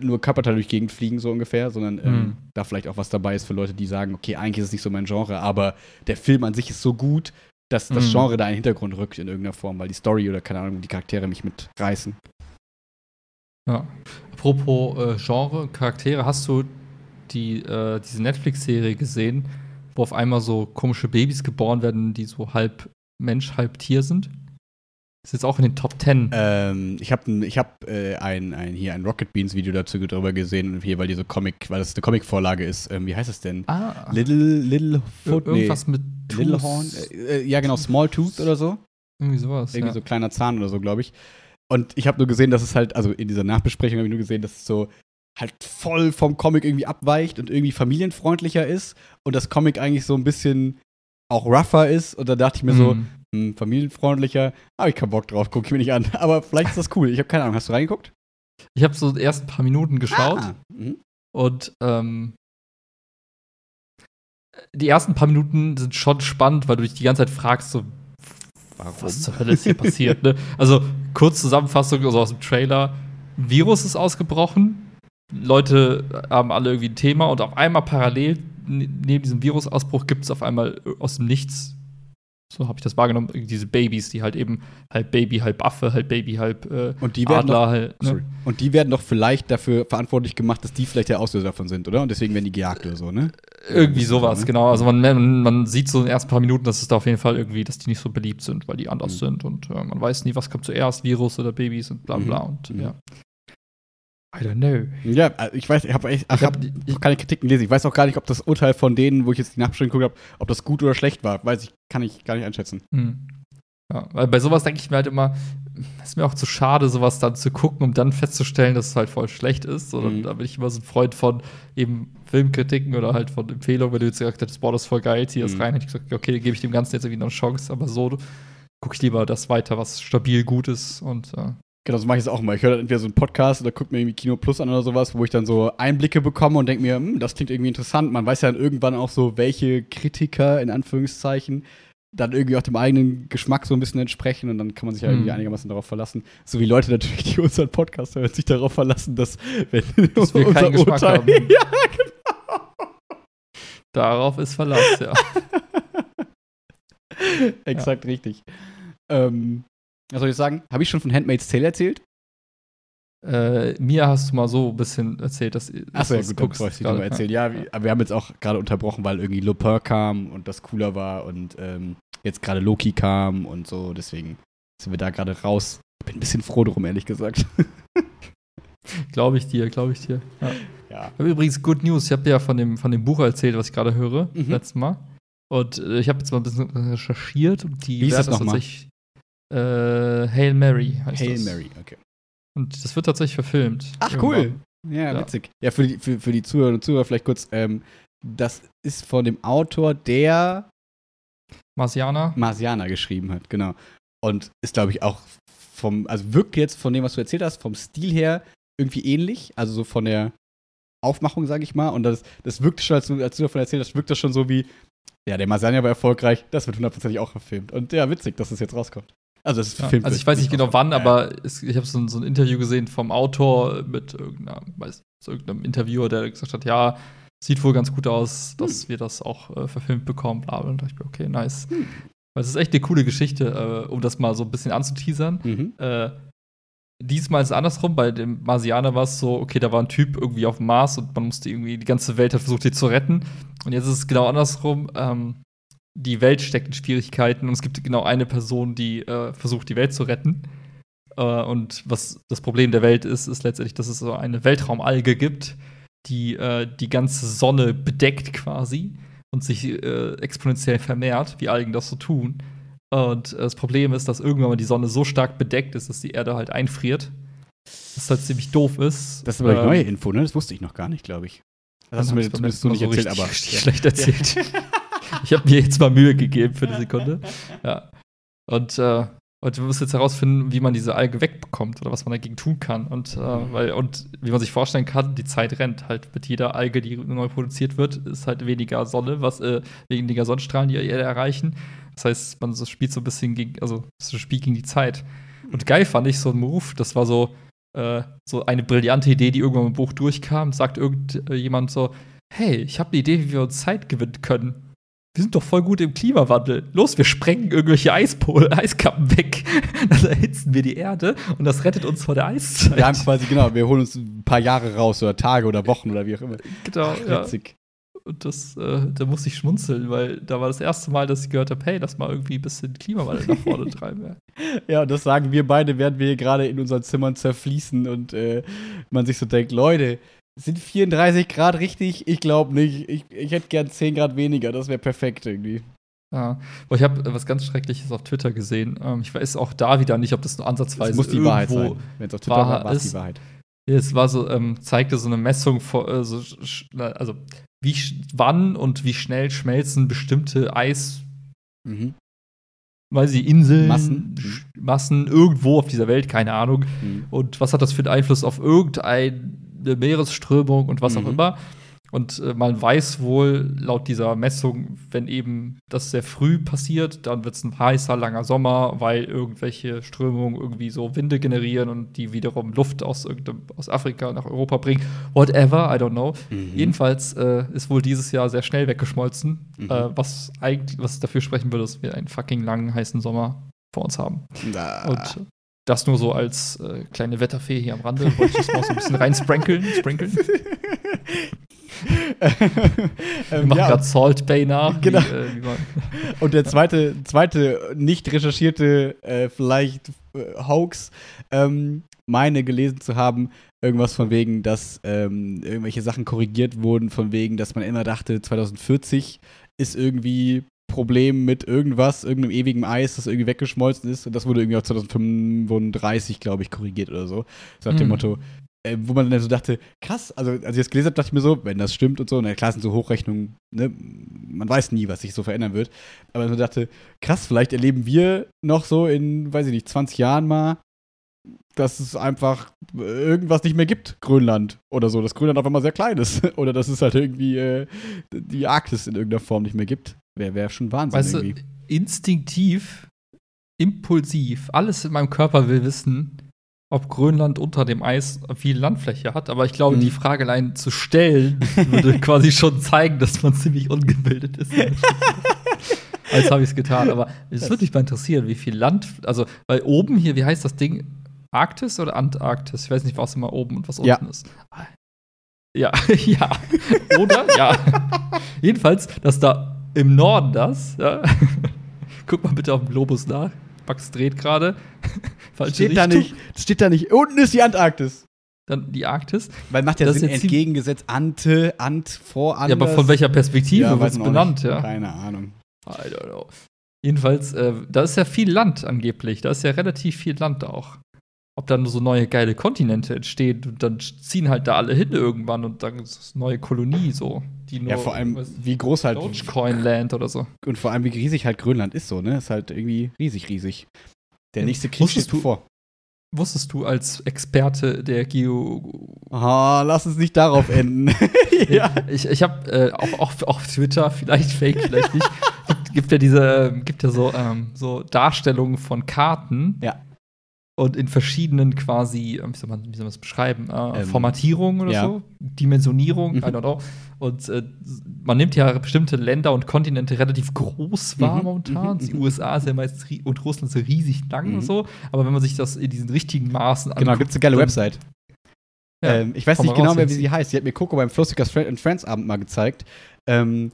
nur Körperteile durch die Gegend fliegen, so ungefähr, sondern ähm, Mhm. da vielleicht auch was dabei ist für Leute, die sagen, okay, eigentlich ist es nicht so mein Genre, aber der Film an sich ist so gut, dass das Mhm. Genre da in den Hintergrund rückt in irgendeiner Form, weil die Story oder keine Ahnung, die Charaktere mich mitreißen. Ja. Apropos äh, Genre, Charaktere, hast du die, äh, diese Netflix-Serie gesehen, wo auf einmal so komische Babys geboren werden, die so halb Mensch, halb Tier sind? Ist jetzt auch in den Top Ten. Ähm, ich habe ich hab, äh, ein, ein, hier ein Rocket Beans Video dazu drüber gesehen, hier, weil diese Comic, weil das eine Comic-Vorlage ist. Ähm, wie heißt es denn? ah, Little, Little Foot, nee, irgendwas mit Little Tooth. Horn? Äh, äh, ja, genau, Small Tooth oder so. Irgendwie sowas. Irgendwie ja. so kleiner Zahn oder so, glaube ich. Und ich habe nur gesehen, dass es halt, also in dieser Nachbesprechung habe ich nur gesehen, dass es so halt voll vom Comic irgendwie abweicht und irgendwie familienfreundlicher ist und das Comic eigentlich so ein bisschen auch rougher ist. Und da dachte ich mir so, Mhm. Hm, familienfreundlicher, habe ich keinen Bock drauf, gucke ich mir nicht an. Aber vielleicht ist das cool. Ich habe keine Ahnung, hast du reingeguckt? Ich habe so die ersten paar Minuten geschaut Ah, mhm. und ähm, die ersten paar Minuten sind schon spannend, weil du dich die ganze Zeit fragst, so, Warum? was zur Hölle ist hier [LAUGHS] passiert, ne? Also, kurz Zusammenfassung also aus dem Trailer. Ein Virus ist ausgebrochen. Leute haben alle irgendwie ein Thema und auf einmal parallel ne- neben diesem Virusausbruch gibt es auf einmal aus dem Nichts, so habe ich das wahrgenommen, diese Babys, die halt eben halb Baby, halb Affe, halb Baby, halb äh, Und die werden Adler, doch, halt. sorry. Ne? Und die werden doch vielleicht dafür verantwortlich gemacht, dass die vielleicht der Auslöser davon sind, oder? Und deswegen werden die gejagt oder so, ne? Irgendwie sowas, Ne? genau. Also man, man, man sieht so in den ersten paar Minuten, dass es da auf jeden Fall irgendwie, dass die nicht so beliebt sind, weil die anders Mhm. sind und äh, man weiß nie, was kommt zuerst, Virus oder Babys und bla bla Mhm. und Mhm. ja. I don't know. Ja, äh, ich weiß, ich habe ich Ich hab hab- noch keine Kritiken gelesen. Ich weiß auch gar nicht, ob das Urteil von denen, wo ich jetzt die Nachbesprechung geguckt habe, ob das gut oder schlecht war. Weiß ich, kann ich gar nicht einschätzen. Hm. Ja, weil bei sowas denke ich mir halt immer, ist mir auch zu schade, sowas dann zu gucken, um dann festzustellen, dass es halt voll schlecht ist. Sondern Mhm. da bin ich immer so ein Freund von eben Filmkritiken oder halt von Empfehlungen, wenn du jetzt gesagt hättest, boah, das ist voll geil, zieh das Mhm. rein, hätte ich gesagt, okay, gebe ich dem Ganzen jetzt irgendwie noch eine Chance, aber so gucke ich lieber das weiter, was stabil gut ist und äh, Genau, das mache ich jetzt auch mal. Ich höre dann entweder so einen Podcast oder gucke mir irgendwie Kino Plus an oder sowas, wo ich dann so Einblicke bekomme und denke mir, hm, das klingt irgendwie interessant. Man weiß ja dann irgendwann auch so, welche Kritiker in Anführungszeichen dann irgendwie auch dem eigenen Geschmack so ein bisschen entsprechen und dann kann man sich ja irgendwie Hm. einigermaßen darauf verlassen. So wie Leute natürlich, die unseren Podcast hören, sich darauf verlassen, dass wenn Dass wir keinen Geschmack haben. [LAUGHS] Ja, Darauf ist Verlass, ja. [LAUGHS] exakt richtig. Ähm, was soll ich sagen? Habe ich schon von Handmaid's Tale erzählt? äh, mir hast du mal so ein bisschen erzählt, dass, Achso, ja gut, dann guckst brauche ich dir mal erzählen. Ja, wie, aber wir haben jetzt auch gerade unterbrochen, weil irgendwie Lupin kam und das cooler war und ähm, jetzt gerade Loki kam und so, deswegen sind wir da gerade raus. Ich bin ein bisschen froh drum, ehrlich gesagt. [LAUGHS] Glaube ich dir, glaube ich dir. Ja. ja. Ich habe übrigens Good News. Ich habe ja von dem, von dem Buch erzählt, was ich gerade höre, Mhm. letztes Mal. Und äh, ich habe jetzt mal ein bisschen recherchiert und die Wie hieß das nochmal? tatsächlich äh, Hail Mary heißt Hail das. Mary, okay. Und das wird tatsächlich verfilmt. Ach, Irgendwann. cool. Ja, Ja. witzig. Ja, für die, für, für die Zuhörer und Zuhörer vielleicht kurz, ähm, das ist von dem Autor, der Marsianer. Marsianer geschrieben hat, genau. Und ist, glaube ich, auch vom, also wirkt jetzt von dem, was du erzählt hast, vom Stil her irgendwie ähnlich. Also so von der Aufmachung, sage ich mal. Und das, das wirkte schon, als du, als du davon erzählt hast, wirkt das schon so wie, ja, der Marsianer war erfolgreich, das wird hundertprozentig auch verfilmt. Und ja, witzig, dass es jetzt rauskommt. Also, es ist Ja, verfilmt also ich weiß nicht genau rauskommt. wann, aber es, ich habe so, ein- so ein Interview gesehen vom Autor mit weiß, irgendeinem Interviewer, der gesagt hat, ja, sieht wohl ganz gut aus, dass Hm. wir das auch äh, verfilmt bekommen. Bla, bla. Und da dachte ich mir, okay, nice. Hm. Weil es ist echt eine coole Geschichte, äh, um das mal so ein bisschen anzuteasern. Mhm. Äh, diesmal ist es andersrum. Bei dem Marsianer war es so, okay, da war ein Typ irgendwie auf dem Mars und man musste irgendwie, die ganze Welt hat versucht, ihn zu retten. Und jetzt ist es genau andersrum. Ähm, die Welt steckt in Schwierigkeiten und es gibt genau eine Person, die äh, versucht, die Welt zu retten. Äh, und was das Problem der Welt ist, ist letztendlich, dass es so eine Weltraumalge gibt, die äh, die ganze Sonne bedeckt quasi und sich äh, exponentiell vermehrt, wie Algen das so tun. Und äh, das Problem ist, dass irgendwann mal die Sonne so stark bedeckt ist, dass die Erde halt einfriert. Was halt ziemlich doof ist. Das ist aber die Ähm, neue Info, ne? Das wusste ich noch gar nicht, glaube ich. Das hast du mir zumindest so nicht erzählt, richtig, aber. [LAUGHS] richtig schlecht erzählt. ich habe mir jetzt mal Mühe gegeben für eine Sekunde. Ja. Und, äh, und wir müssen jetzt herausfinden, wie man diese Alge wegbekommt oder was man dagegen tun kann. Und, äh, weil, und wie man sich vorstellen kann, die Zeit rennt halt. Mit jeder Alge, die neu produziert wird, ist halt weniger Sonne, was äh, weniger Sonnenstrahlen, die Erde erreichen. Das heißt, man so spielt so ein bisschen gegen, also so ein Spiel gegen die Zeit. Und geil fand ich so ein Move, das war so, äh, so eine brillante Idee, die irgendwann im Buch durchkam. Sagt irgendjemand so: Hey, ich habe eine Idee, wie wir uns Zeit gewinnen können. Wir sind doch voll gut im Klimawandel. Los, wir sprengen irgendwelche Eispole, Eiskappen weg. [LAUGHS] Dann erhitzen wir die Erde und das rettet uns vor der Eiszeit. Wir haben quasi, genau, wir holen uns ein paar Jahre raus oder Tage oder Wochen oder wie auch immer. genau, Ach, ja. witzig. Und das, äh, da musste ich schmunzeln, weil da war das erste Mal, dass ich gehört habe, hey, lass mal irgendwie ein bisschen Klimawandel nach vorne [LAUGHS] treiben. Ja. Ja, und das sagen wir beide, während wir hier gerade in unseren Zimmern zerfließen und äh, man sich so denkt, Leute, sind 34 Grad richtig? Ich glaube nicht. Ich, ich hätte gern 10 Grad weniger. Das wäre perfekt irgendwie. Ja. Aber ich habe was ganz Schreckliches auf Twitter gesehen. Ähm, ich weiß auch da wieder nicht, ob das nur ansatzweise Das muss die Wahrheit sein. Wenn es auf Twitter war, war es ist. die Wahrheit. Es war so, ähm, zeigte so eine Messung vor, äh, so, also wie wann und wie schnell schmelzen bestimmte Eis, Mhm. weiß ich, Inseln, Massen. Sch- Massen irgendwo auf dieser Welt, keine Ahnung. Mhm. Und was hat das für einen Einfluss auf irgendeine Meeresströmung und was auch Mhm. immer? Und äh, man weiß wohl laut dieser Messung, wenn eben das sehr früh passiert, dann wird es ein heißer, langer Sommer, weil irgendwelche Strömungen irgendwie so Winde generieren und die wiederum Luft aus, aus Afrika nach Europa bringen. Whatever, I don't know. Mhm. Jedenfalls äh, ist wohl dieses Jahr sehr schnell weggeschmolzen, Mhm. äh, was eigentlich was dafür sprechen würde, dass wir einen fucking langen, heißen Sommer vor uns haben. Da. Und das nur so als äh, kleine Wetterfee hier am Rande. Wollte ich das mal so ein bisschen rein sprinkeln. [LAUGHS] Wir machen ja, gerade Salt Bay nach. Genau. Wie, äh, wie man, [LAUGHS] Und der zweite, zweite nicht recherchierte, äh, vielleicht äh, Hoax, ähm, meine gelesen zu haben, irgendwas von wegen, dass ähm, irgendwelche Sachen korrigiert wurden, von wegen, dass man immer dachte, 2040 ist irgendwie Problem mit irgendwas, irgendeinem ewigen Eis, das irgendwie weggeschmolzen ist. Und das wurde irgendwie auf 2035, glaube ich, korrigiert oder so. So nach dem Mhm. Motto, äh, wo man dann so dachte, krass, also als ich das gelesen habe, dachte ich mir so, wenn das stimmt und so, na klar sind so Hochrechnungen, ne, man weiß nie, was sich so verändern wird, aber ich dachte, krass, vielleicht erleben wir noch so in, weiß ich nicht, 20 Jahren mal dass es einfach irgendwas nicht mehr gibt, Grönland oder so, dass Grönland auf einmal sehr klein ist [LAUGHS] oder dass es halt irgendwie äh, die Arktis in irgendeiner Form nicht mehr gibt. Wäre wär schon Wahnsinn Weißt irgendwie. du, instinktiv, impulsiv, alles in meinem Körper will wissen, ob Grönland unter dem Eis viel Landfläche hat. Aber ich glaube, Mhm. die Frage allein zu stellen, [LAUGHS] würde quasi schon zeigen, dass man ziemlich ungebildet ist. [LAUGHS] Als habe ich es getan. Aber es würde mich mal interessieren, wie viel Land, also, weil oben hier, wie heißt das Ding? Arktis oder Antarktis? Ich weiß nicht, was immer oben und was Ja. unten ist. Ja, [LAUGHS] ja. Oder? ja. Jedenfalls, dass da im Norden das, ja. [LAUGHS] Guck mal bitte auf dem Globus nach. Max dreht gerade. [LAUGHS] Steht da nicht, steht da nicht, unten ist die Antarktis. Dann die Arktis. Weil macht ja Das Sinn, entgegengesetzt Ante, Ant, vor, Ja, anders. aber von welcher Perspektive ja, wird es benannt, ja? Keine Ahnung. I don't know. Jedenfalls, äh, da ist ja viel Land angeblich. Da ist ja relativ viel Land auch. Ob dann so neue geile Kontinente entstehen und dann ziehen halt da alle hin irgendwann und dann ist es eine neue Kolonie so. Die nur Ja, vor allem, wie groß halt Dogecoin Land oder so. und vor allem, wie riesig halt Grönland ist so, ne? Ist halt irgendwie riesig, riesig. Der Ja, nächste Krieg steht du- bevor. Wusstest du als Experte der Geo. Ah, lass uns nicht darauf [LAUGHS] enden. ja. Ich, ich habe äh, auch, auch auf Twitter, [LAUGHS] vielleicht fake, vielleicht nicht, gibt, gibt ja diese, ähm, gibt ja so, ähm, so Darstellungen von Karten. Ja. Und in verschiedenen quasi, ähm, wie soll man, wie soll man das beschreiben, äh, Ähm, Formatierungen oder ja. so, Dimensionierung, Mhm. I don't know. Und äh, man nimmt ja bestimmte Länder und Kontinente relativ groß wahr Mhm, momentan. mhm, Die mhm. USA ist ja meist und Russland ist riesig lang Mhm. und so. Aber wenn man sich das in diesen richtigen Maßen Genau, gibt's eine geile Website. Ja, ähm, ich weiß nicht genau mehr, wie sie- sie heißt. Die hat mir Coco beim Flowstickers Friend and Friends Abend mal gezeigt. Ähm,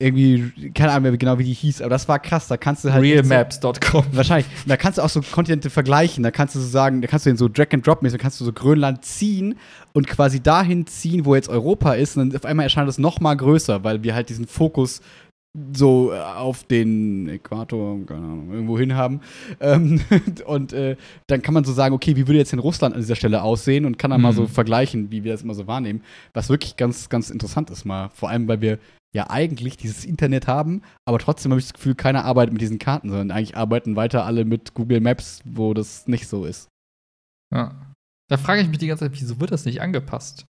irgendwie, keine Ahnung mehr genau, wie die hieß, aber das war krass. Da kannst du halt. echt so- Realmaps.com. Wahrscheinlich. Und da kannst du auch so Kontinente vergleichen. Da kannst du so sagen, da kannst du den so Drag and Drop mäßig, da kannst du so Grönland ziehen und quasi dahin ziehen, wo jetzt Europa ist. Und dann auf einmal erscheint es noch mal größer, weil wir halt diesen Fokus so äh, auf den Äquator, keine Ahnung, irgendwo hin haben. Ähm, [LAUGHS] und äh, dann kann man so sagen, okay, wie würde jetzt in Russland an dieser Stelle aussehen und kann dann mal Mhm. so vergleichen, wie wir das immer so wahrnehmen. Was wirklich ganz, ganz interessant ist mal. Vor allem, weil wir ja eigentlich dieses Internet haben, aber trotzdem habe ich das Gefühl, keiner arbeitet mit diesen Karten, sondern eigentlich arbeiten weiter alle mit Google Maps, wo das nicht so ist. Ja. Da frage ich mich die ganze Zeit, wieso wird das nicht angepasst?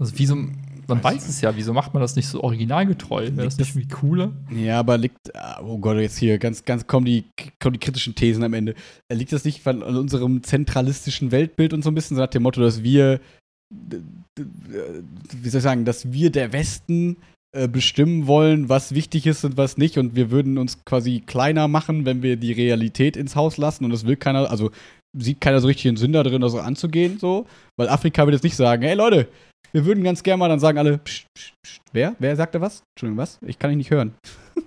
Also, wieso, man Weiß weiß, es ja, wieso macht man das nicht so originalgetreu? Wäre das nicht irgendwie cooler? Ja, aber liegt, oh Gott, jetzt hier ganz, ganz kommen die, kommen die kritischen Thesen am Ende. Liegt das nicht an unserem zentralistischen Weltbild und so ein bisschen so nach dem Motto, dass wir, wie soll ich sagen, dass wir der Westen äh, bestimmen wollen, was wichtig ist und was nicht und wir würden uns quasi kleiner machen, wenn wir die Realität ins Haus lassen und das will keiner, also sieht keiner so richtig den Sinn da drin, das so anzugehen, so, weil Afrika wird jetzt nicht sagen, hey Leute, wir würden ganz gerne mal, dann sagen alle, pst, pst, pst, wer? Wer sagt da was? Entschuldigung, was? Ich kann dich nicht hören. [LAUGHS]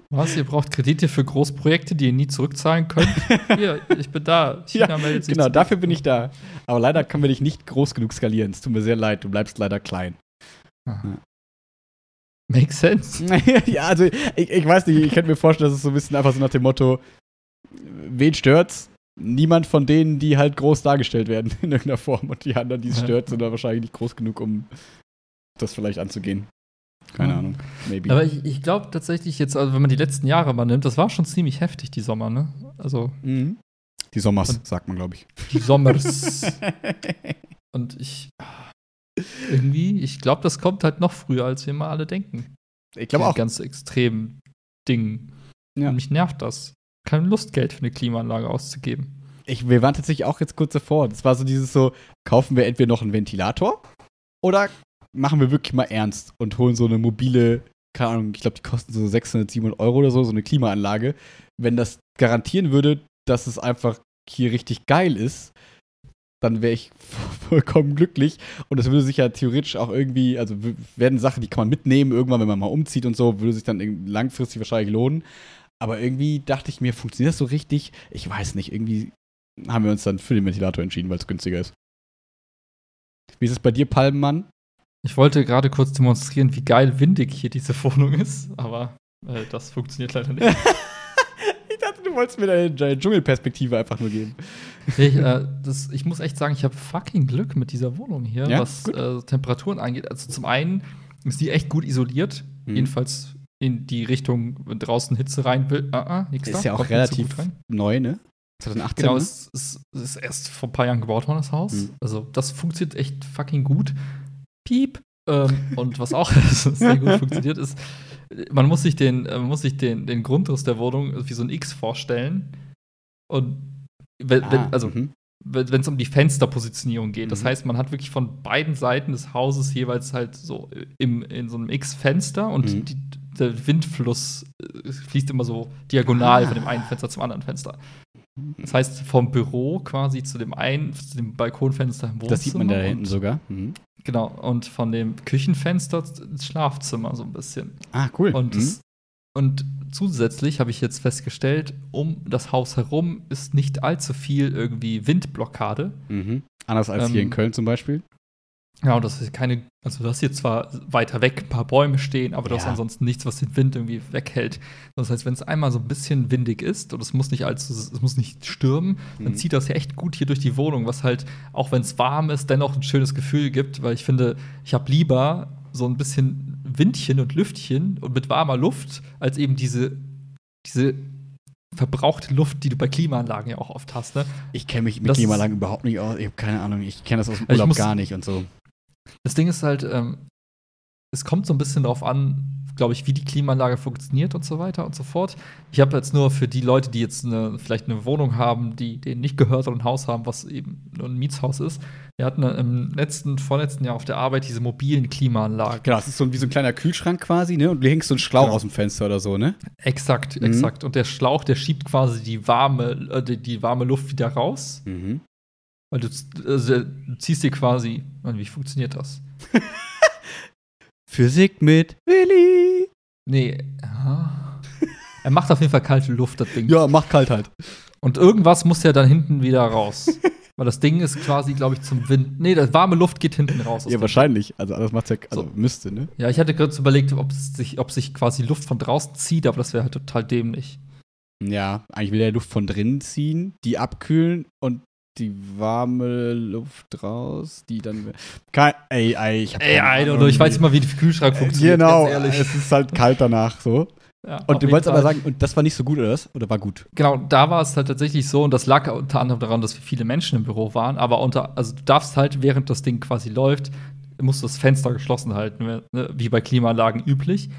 Was? Ihr braucht Kredite für Großprojekte, die ihr nie zurückzahlen könnt? [LAUGHS] Hier, ich bin da. China Ja, meldet sich Genau, zurück. dafür bin ich da. Aber leider können wir dich nicht groß genug skalieren. Es tut mir sehr leid, du bleibst leider klein. Makes sense. [LAUGHS] ja, also ich, ich weiß nicht, ich könnte mir vorstellen, dass es so ein bisschen einfach so nach dem Motto, wen stört's? Niemand von denen, die halt groß dargestellt werden [LAUGHS] in irgendeiner Form. Und die anderen, die es stört, sind da wahrscheinlich nicht groß genug, um das vielleicht anzugehen. Keine Ja. Ahnung. Maybe. Aber ich, ich glaube tatsächlich jetzt, also wenn man die letzten Jahre mal nimmt, das war schon ziemlich heftig, die Sommer, ne? Also mhm. Die Sommers, sagt man, glaube ich. die Sommers. [LAUGHS] Und ich irgendwie, ich glaube, das kommt halt noch früher, als wir mal alle denken. ich glaube auch. Ganz extrem Ding. Ja. Und mich nervt das. Keine Lust, Geld für eine Klimaanlage auszugeben. Ich, wir waren tatsächlich auch jetzt kurz davor. Das war so dieses so, kaufen wir entweder noch einen Ventilator oder machen wir wirklich mal ernst und holen so eine mobile, keine Ahnung, ich glaube, die kosten so 600, 700 Euro oder so, so eine Klimaanlage. Wenn das garantieren würde, dass es einfach hier richtig geil ist, dann wäre ich [LAUGHS] vollkommen glücklich. Und das würde sich ja theoretisch auch irgendwie, also werden Sachen, die kann man mitnehmen, irgendwann, wenn man mal umzieht und so, würde sich dann langfristig wahrscheinlich lohnen. Aber irgendwie dachte ich mir, funktioniert das so richtig? Ich weiß nicht, irgendwie haben wir uns dann für den Ventilator entschieden, weil es günstiger ist. Wie ist es bei dir, Palmenmann? Ich wollte gerade kurz demonstrieren, wie geil windig hier diese Wohnung ist, aber äh, das funktioniert leider nicht. [LAUGHS] du wolltest mir deine, deine Dschungelperspektive einfach nur geben. ich, äh, das, ich muss echt sagen, ich habe fucking Glück mit dieser Wohnung hier, Ja? was äh, Temperaturen angeht. Also zum einen ist die echt gut isoliert, Mhm. jedenfalls in die Richtung, wenn draußen Hitze rein will. Ah, ah, nix Ist da, ja auch so relativ rein. neu, ne? 2018. Genau, ne? es, es, es ist erst vor ein paar Jahren gebaut worden, das Haus. Mhm. Also, das funktioniert echt fucking gut. Piep. Ähm, und was auch [LAUGHS] sehr gut [LAUGHS] funktioniert, ist, man muss sich den, äh, man muss sich den, den Grundriss der Wohnung wie so ein X vorstellen. Und wenn, Ah, also, mhm. wenn es um die Fensterpositionierung geht. Das Mhm. heißt, man hat wirklich von beiden Seiten des Hauses jeweils halt so im, in so einem X-Fenster und Mhm. die, der Windfluss äh, fließt immer so diagonal Ah. von dem einen Fenster zum anderen Fenster. Das heißt, vom Büro quasi zu dem einen, zu dem Balkonfenster im Wohnzimmer. Das sieht man da hinten sogar. Mhm. Genau, und von dem Küchenfenster ins Schlafzimmer so ein bisschen. Ah, cool. Und, mhm. das, und zusätzlich habe ich jetzt festgestellt, um das Haus herum ist nicht allzu viel irgendwie Windblockade. Mhm. Anders als hier Ähm, in Köln zum Beispiel. Ja, und das ist keine, also du hast hier zwar weiter weg ein paar Bäume stehen, aber du hast Ja. ansonsten nichts, was den Wind irgendwie weghält. Das heißt, wenn es einmal so ein bisschen windig ist und es muss nicht allzu, es muss nicht stürmen, dann Mhm. zieht das ja echt gut hier durch die Wohnung, was halt, auch wenn es warm ist, dennoch ein schönes Gefühl gibt, weil ich finde, ich habe lieber so ein bisschen Windchen und Lüftchen und mit warmer Luft, als eben diese, diese verbrauchte Luft, die du bei Klimaanlagen ja auch oft hast, ne? Ich kenne mich mit Das- Klimaanlagen überhaupt nicht aus. Ich habe keine Ahnung. Ich kenne das aus dem Also Urlaub muss- gar nicht und so. Das Ding ist halt, ähm, es kommt so ein bisschen darauf an, glaube ich, wie die Klimaanlage funktioniert und so weiter und so fort. Ich habe jetzt nur für die Leute, die jetzt eine, vielleicht eine Wohnung haben, die denen nicht gehört oder ein Haus haben, was eben nur ein Mietshaus ist. Wir hatten im letzten, vorletzten Jahr auf der Arbeit diese mobilen Klimaanlagen. Genau, das ist so wie so ein kleiner Kühlschrank quasi, ne? Und du hängst so einen Schlauch Genau. aus dem Fenster oder so, ne? Exakt, Mhm. exakt. Und der Schlauch, der schiebt quasi die warme, äh, die, die warme Luft wieder raus. Mhm. Weil du, also, du ziehst dir quasi, Mann, wie funktioniert das? [LAUGHS] Physik mit Willi. Nee, ja. er macht auf jeden Fall kalte Luft, das Ding. Ja, macht kalt halt. Und irgendwas muss ja dann hinten wieder raus. [LAUGHS] Weil das Ding ist quasi, glaube ich, zum Wind. Nee, das warme Luft geht hinten raus. aus Ja, wahrscheinlich. Also, das macht's ja, also So. müsste, ne? Ja, ich hatte gerade überlegt, ob sich, ob sich quasi Luft von draußen zieht, aber das wäre halt total dämlich. Ja, eigentlich will er Luft von drinnen ziehen, die abkühlen und die warme Luft raus, die dann. Kein, ey, ey, ich hab Ey, keine I don't Ahnung. know, ich weiß nicht mal, wie der Kühlschrank funktioniert. Genau, es ist halt kalt danach so. Ja, Und du wolltest aber sagen, und das war nicht so gut, oder was? Oder war gut? Genau, da war es halt tatsächlich so, und das lag unter anderem daran, dass viele Menschen im Büro waren, aber unter, also du darfst halt, während das Ding quasi läuft, musst du das Fenster geschlossen halten, ne, wie bei Klimaanlagen üblich.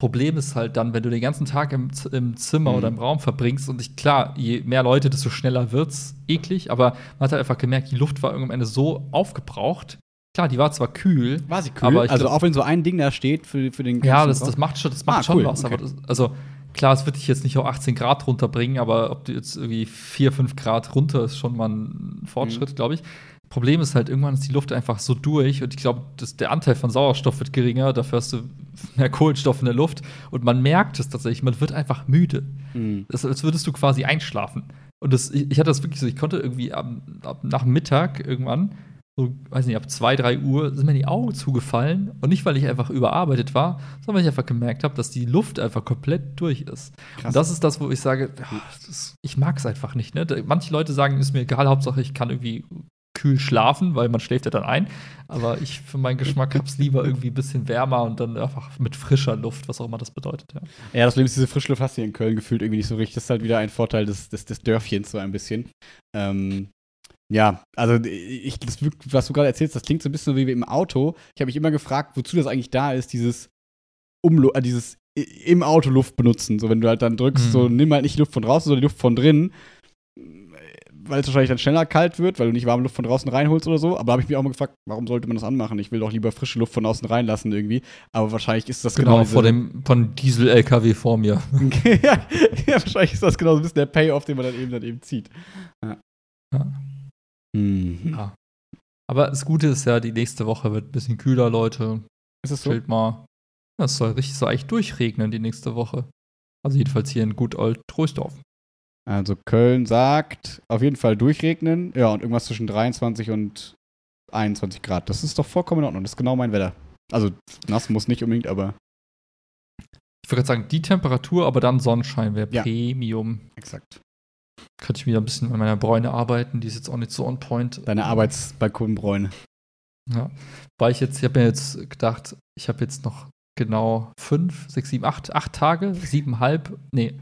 Problem ist halt dann, wenn du den ganzen Tag im, im Zimmer Mhm. oder im Raum verbringst und ich, klar, je mehr Leute, desto schneller wird's eklig, aber man hat halt einfach gemerkt, die Luft war irgendwann am Ende so aufgebraucht. Klar, die war zwar kühl, War sie Aber ich also glaub- auch wenn so ein Ding da steht für, für den Ja, ganzen das, das macht schon, das macht Ah, schon cool, was. okay. Aber das, also klar, es wird dich jetzt nicht auf 18 Grad runterbringen, aber ob du jetzt irgendwie 4, 5 Grad runter ist schon mal ein Mhm. Fortschritt, glaube ich. Problem ist halt, irgendwann ist die Luft einfach so durch und ich glaube, der Anteil von Sauerstoff wird geringer, dafür hast du [LAUGHS] mehr Kohlenstoff in der Luft und man merkt es tatsächlich, man wird einfach müde. Mhm. Das, als würdest du quasi einschlafen. Und das, ich, ich hatte das wirklich so, ich konnte irgendwie ab, ab, nach Mittag irgendwann, so, weiß nicht, ab 2, 3 Uhr sind mir die Augen zugefallen. Und nicht, weil ich einfach überarbeitet war, sondern weil ich einfach gemerkt habe, dass die Luft einfach komplett durch ist. Krass. Und das ist das, wo ich sage, ja, das, ich mag es einfach nicht. Ne? Manche Leute sagen, ist mir egal, Hauptsache ich kann irgendwie kühl schlafen, weil man schläft ja dann ein. Aber ich für meinen Geschmack habe es lieber irgendwie ein bisschen wärmer und dann einfach mit frischer Luft, was auch immer das bedeutet. Ja. Ja, das Problem ist, diese Frischluft hast du hier in Köln gefühlt irgendwie nicht so richtig. Das ist halt wieder ein Vorteil des, des, des Dörfchens so ein bisschen. Ähm, ja, also ich, das, was du gerade erzählst, das klingt so ein bisschen wie im Auto. Ich habe mich immer gefragt, wozu das eigentlich da ist, dieses Umlu äh, dieses im Auto Luft benutzen. So, wenn du halt dann drückst, Mhm. so nimm halt nicht die Luft von draußen, sondern die Luft von drinnen. Weil es wahrscheinlich dann schneller kalt wird, weil du nicht warme Luft von draußen reinholst oder so. Aber habe ich mich auch mal gefragt, warum sollte man das anmachen? Ich will doch lieber frische Luft von außen reinlassen irgendwie. Aber wahrscheinlich ist das genau, Genau, vor dem von Diesel-LKW vor mir. [LAUGHS] ja, ja, wahrscheinlich ist das genau so ein bisschen der Payoff, den man dann eben dann eben zieht. Ja. Ja. Mhm. Ja. Aber das Gute ist ja, die nächste Woche wird ein bisschen kühler, Leute. Ist das so? Chillt mal. Das soll richtig so eigentlich durchregnen die nächste Woche. Also jedenfalls hier in Gut Old Troisdorf. Also Köln sagt auf jeden Fall durchregnen. Ja, und irgendwas zwischen 23 und 21 Grad. Das ist doch vollkommen in Ordnung. Das ist genau mein Wetter. Also nass muss nicht unbedingt, aber Ich würde gerade sagen, die Temperatur, aber dann Sonnenschein wäre Ja. Premium. exakt. Könnte ich wieder ein bisschen an meiner Bräune arbeiten. Die ist jetzt auch nicht so on point. Deine Arbeitsbalkonbräune. Ja. Weil ich jetzt, ich habe mir jetzt gedacht, ich habe jetzt noch genau fünf, sechs, sieben, acht, acht Tage, siebenhalb, nee,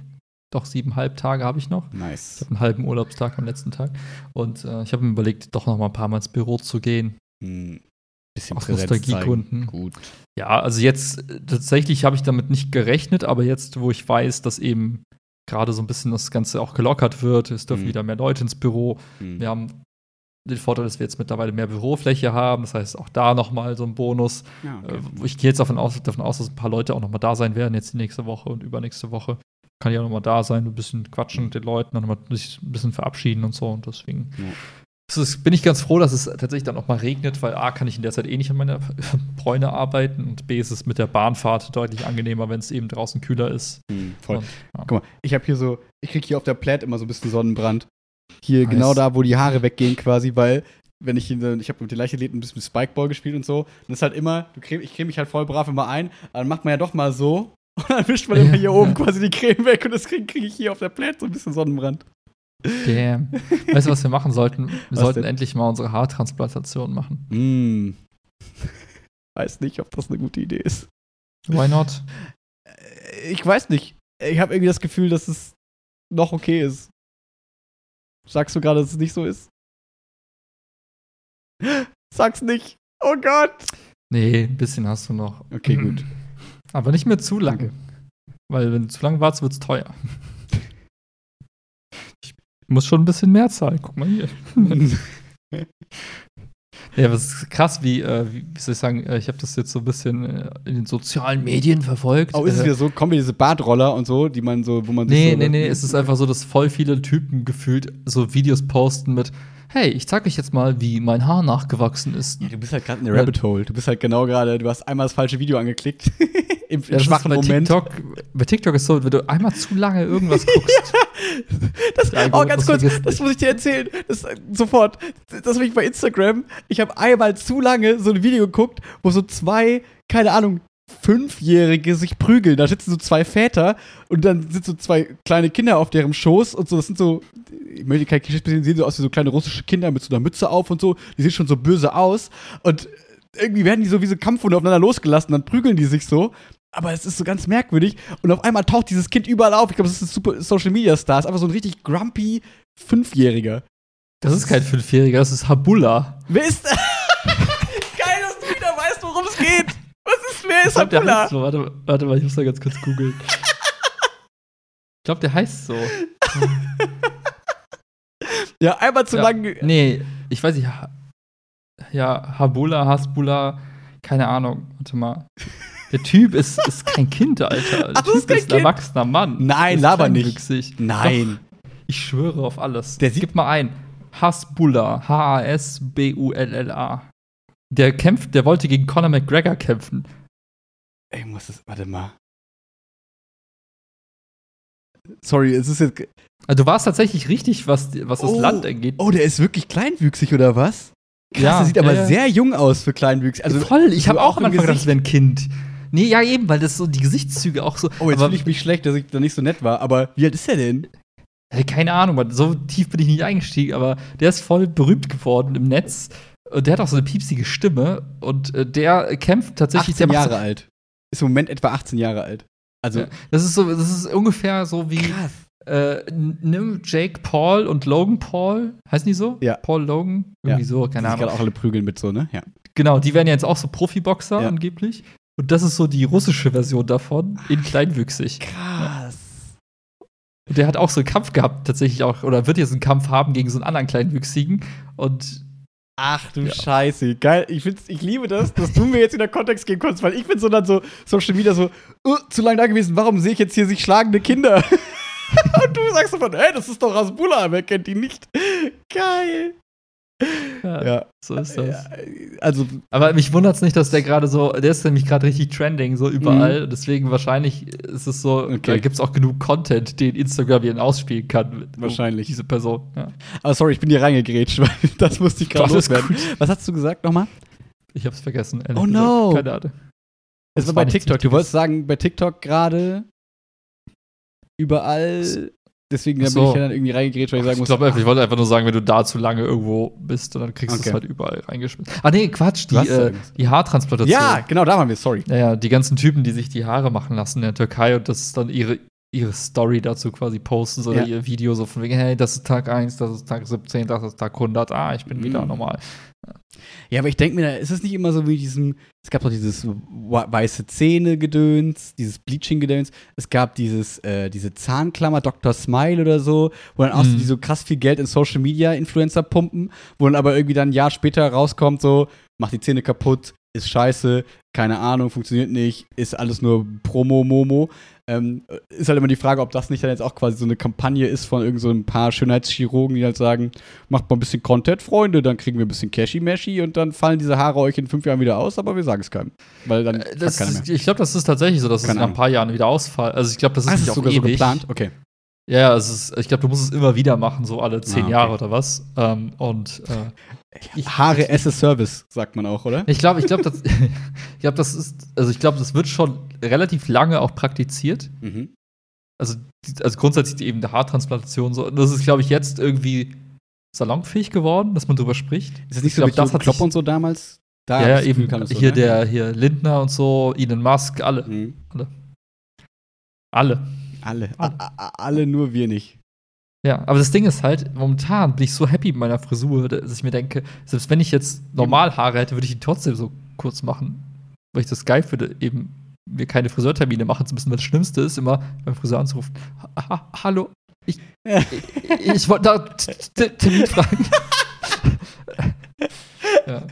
Doch siebeneinhalb Tage habe ich noch. Ich Nice. habe einen halben Urlaubstag am letzten Tag. Und äh, ich habe mir überlegt, doch noch mal ein paar Mal ins Büro zu gehen. Hm. Bisschen Aus Nostalgiegründen. Gut. Ja, also jetzt äh, tatsächlich habe ich damit nicht gerechnet, aber jetzt, wo ich weiß, dass eben gerade so ein bisschen das Ganze auch gelockert wird, es dürfen Mhm. wieder mehr Leute ins Büro. Hm. Wir haben den Vorteil, dass wir jetzt mittlerweile mehr Bürofläche haben. Das heißt, auch da noch mal so ein Bonus. Ja, okay. Äh, ich gehe jetzt davon aus, davon aus, dass ein paar Leute auch noch mal da sein werden, jetzt die nächste Woche und übernächste Woche. Kann ich auch noch mal da sein, ein bisschen quatschen mit den Leuten, dann noch mal sich ein bisschen verabschieden und so. Und deswegen Ja. ist, bin ich ganz froh, dass es tatsächlich dann auch mal regnet, weil A, kann ich in der Zeit eh nicht an meiner [LAUGHS] Bräune arbeiten und B, ist es mit der Bahnfahrt deutlich angenehmer, wenn es eben draußen kühler ist. Hm, voll. Und, ja. Guck mal, ich habe hier so, ich krieg hier auf der Platte immer so ein bisschen Sonnenbrand. Hier Nice. genau da, wo die Haare weggehen quasi, weil wenn ich ich habe mit den Leichtathleten ein bisschen Spikeball gespielt und so, dann ist halt immer, du creme, ich creme mich halt voll brav immer ein, dann macht man ja doch mal so und dann wischt man Ja. immer hier oben quasi die Creme weg und das kriege krieg ich hier auf der Platte so ein bisschen Sonnenbrand. Damn. weißt du, was wir machen sollten? Wir Was sollten denn? endlich mal unsere Haartransplantation machen. Hm. [LAUGHS] Weiß nicht, ob das eine gute Idee ist. Why not? Äh, Ich weiß nicht. Ich habe irgendwie das Gefühl, dass es noch okay ist. Sagst du gerade, dass es nicht so ist? [GASPS] Sag's nicht. Oh Gott. Nee, ein bisschen hast du noch. Okay, gut. [CLEARS THROAT] Aber nicht mehr zu lange. Weil wenn du zu lange wartest, wird es teuer. Ich muss schon ein bisschen mehr zahlen. Guck mal hier. [LAUGHS] Ja, was ist krass, wie, äh, wie, wie soll ich sagen, äh, ich habe das jetzt so ein bisschen äh, in den sozialen Medien verfolgt. Oh, ist es äh, wieder so? Kommen wieder diese Badroller und so, die man so, wo man sich Nee, so nee, nee, es ist einfach so, dass voll viele Typen gefühlt so Videos posten mit, hey, ich zeig euch jetzt mal, wie mein Haar nachgewachsen ist. Ja, du bist halt gerade in der Rabbit Hole. Du bist halt genau gerade, du hast einmal das falsche Video angeklickt. [LAUGHS] Im, im Ja, das ist schwachen bei Moment. TikTok, bei TikTok ist so, wenn du einmal zu lange irgendwas [LAUGHS] guckst. Das, Der oh, ganz kurz, das muss ich dir erzählen. Das, äh, sofort. Das habe ich bei Instagram. Ich habe einmal zu lange so ein Video geguckt, wo so zwei, keine Ahnung, Fünfjährige sich prügeln. Da sitzen so zwei Väter und dann sind so zwei kleine Kinder auf deren Schoß und so. Das sind so, ich möchte kein Klischee sehen, sehen so aus wie so kleine russische Kinder mit so einer Mütze auf und so. Die sehen schon so böse aus. Und irgendwie werden die so wie so Kampfhunde aufeinander losgelassen, dann prügeln die sich so. Aber es ist so ganz merkwürdig. Und auf einmal taucht dieses Kind überall auf. Ich glaube, das ist ein super Social Media Star. Ist einfach so ein richtig grumpy Fünfjähriger. Das ist kein Fünfjähriger, das ist Habula. Wer ist. [LAUGHS] Geil, dass du wieder weißt, worum es geht. Was ist, wer ist Abdullah? heißt so. Warte, warte mal, ich muss da ganz kurz googeln. ich glaube, der heißt so. [LAUGHS] Ja, einmal zu Ja. lang. Nee, ich weiß nicht. Ja, Habula, Hasbula, keine Ahnung. Warte mal. Der Typ ist, ist kein Kind, Alter. Der Ach, typ ist kein ein Kind? erwachsener Mann. Nein, ist laber nicht. Nein. Doch, ich schwöre auf alles. Der sieht- Gib mal ein. Hasbula. H-A-S-B-U-L-L-A. Der kämpft, der wollte gegen Conor McGregor kämpfen. Ey, muss das. Warte mal. Sorry, es ist jetzt. Also du warst tatsächlich richtig, was, was das Oh. Land angeht. Oh, der ist wirklich kleinwüchsig, oder was? Krass, Ja, der sieht aber ja. sehr jung aus für kleinwüchsig. Also, Voll, ich habe auch im am Anfang gedacht, das wäre ein Kind. Nee, ja, eben, weil das so die Gesichtszüge auch so. Oh, jetzt fühle ich mich schlecht, dass ich da nicht so nett war. Aber wie alt ist der denn? Keine Ahnung, Mann, so tief bin ich nicht eingestiegen, aber der ist voll berühmt geworden im Netz. Und der hat auch so eine piepsige Stimme. Und äh, der kämpft tatsächlich. 18 der macht Jahre alt. Ist im Moment etwa 18 Jahre alt. Also, Ja. Das ist so, das ist ungefähr so wie krass. äh, nimm Jake Paul und Logan Paul, heißen die so? Ja. Paul Logan? Irgendwie Ja. so, Die keine Ahnung. gerade auch alle prügeln mit so, ne? Ja. Genau, die werden ja jetzt auch so Profiboxer Ja. angeblich. Und das ist so die russische Version davon, in kleinwüchsig. Krass. Und der hat auch so einen Kampf gehabt, tatsächlich auch, oder wird jetzt einen Kampf haben gegen so einen anderen Kleinwüchsigen. Und Ach du Ja. Scheiße, geil. Ich, find's, ich liebe das, dass du mir jetzt in der Kontext geben konntest, weil ich bin so dann so Social Media so, uh, zu lange da gewesen, warum sehe ich jetzt hier sich schlagende Kinder? [LAUGHS] Und du sagst so von, hey, das ist doch Rasbula, wer kennt die nicht? Geil. Ja, Ja. so ist das. Also, Aber mich wundert es nicht, dass der gerade so, der ist nämlich gerade richtig trending, so überall. Deswegen wahrscheinlich ist es so, Mhm. Okay. da gibt es auch genug Content, den Instagram hier ausspielen kann. Wahrscheinlich. Diese Person. Ja. aber sorry, ich bin dir reingegrätscht, [LAUGHS] weil das musste ich gerade loswerden. Was hast du gesagt nochmal? Ich hab's vergessen. ehrlich Oh gesagt. no. Keine Ahnung. Es war bei TikTok. Du wolltest sagen, bei TikTok gerade überall. Deswegen Ach bin so. ich ja dann irgendwie reingegrätscht, weil ich sagen Ich muss. glaube, ich wollte einfach nur sagen, wenn du da zu lange irgendwo bist, dann kriegst du Okay. es halt überall reingeschmissen. Ah, nee, Quatsch, die, Du äh, die Haartransplantation. ja, genau, da waren wir, sorry. Ja, ja, die ganzen Typen, die sich die Haare machen lassen in der Türkei und das ist dann ihre ihre Story dazu quasi posten, so Ja. ihr Video so von wegen, hey, das ist Tag 1, das ist Tag 17, das ist Tag 100, ah, ich bin wieder Mhm. normal. Ja, aber ich denke mir, ist es nicht immer so wie diesem, es gab doch dieses weiße Zähne-Gedöns, dieses Bleaching-Gedöns, es gab dieses, äh, diese Zahnklammer, Dr. Smile oder so, wo dann auch so, Mhm. die so krass viel Geld in Social Media Influencer pumpen, wo dann aber irgendwie dann ein Jahr später rauskommt, so, macht die Zähne kaputt, ist scheiße, keine Ahnung, funktioniert nicht, ist alles nur Promo-Momo. Ähm, ist halt immer die Frage, ob das nicht dann jetzt auch quasi so eine Kampagne ist von irgend so ein paar Schönheitschirurgen, die halt sagen, macht mal ein bisschen Content, Freunde, dann kriegen wir ein bisschen Cashy-Mashy und dann fallen diese Haare euch in fünf Jahren wieder aus, aber wir sagen es keinem. Weil dann Äh, Das ist, ich glaube, das ist tatsächlich so, dass es Keine nach ein paar Jahren wieder ausfallen. Also ich glaube, das ist ist nicht es auch sogar so ewig. geplant? Okay. Ja, es ist, ich glaube, du musst es immer wieder machen, so alle zehn Ah, okay. Jahre oder was. Ähm, und äh, [LAUGHS] ich, Haare as a Service, sagt man auch, oder? ich glaube, ich glaube, das, [LAUGHS] ich glaube, das ist, also ich glaube, das wird schon relativ lange auch praktiziert. Mhm. Also, also grundsätzlich die eben der Haartransplantation so. Das ist, glaube ich, jetzt irgendwie salonfähig geworden, dass man drüber spricht. Ist es nicht Ich so glaub, mit das hat Klopp und so damals? Da ja, ja, ich eben. so, hier ne? der, hier Lindner und so, Elon Musk, alle. Mhm. Alle. Alle. Alle. A a alle, nur wir nicht. Ja, aber das Ding ist halt, momentan bin ich so happy mit meiner Frisur, dass ich mir denke, selbst wenn ich jetzt normal Haare hätte, würde ich die trotzdem so kurz machen. Weil ich das geil finde, eben mir keine Friseurtermine machen zu müssen, das Schlimmste ist, immer beim Friseur anzurufen. Ha ha hallo, ich, ich, [LAUGHS] ich wollte da Termin fragen. [LAUGHS] ja.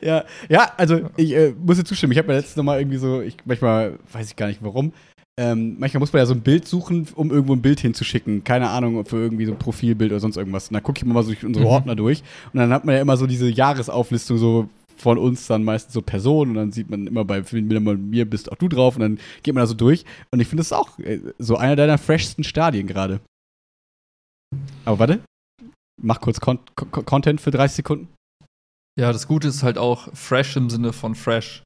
Ja, ja, also ich äh, muss dir zustimmen. Ich habe mir letztens noch mal irgendwie so, ich manchmal weiß ich gar nicht warum. Ähm, manchmal muss man ja so ein Bild suchen, um irgendwo ein Bild hinzuschicken. Keine Ahnung, für irgendwie so ein Profilbild oder sonst irgendwas. Und dann gucke ich immer mal so durch unsere Mhm. Ordner durch. Und dann hat man ja immer so diese Jahresauflistung so von uns dann meistens so Personen. Und dann sieht man immer bei mir bist auch du drauf. Und dann geht man da so durch. Und ich finde das auch äh, so einer deiner freshsten Stadien gerade. Aber warte. Mach kurz Con Con Content für 30 Sekunden. ja, das Gute ist halt auch fresh im Sinne von fresh.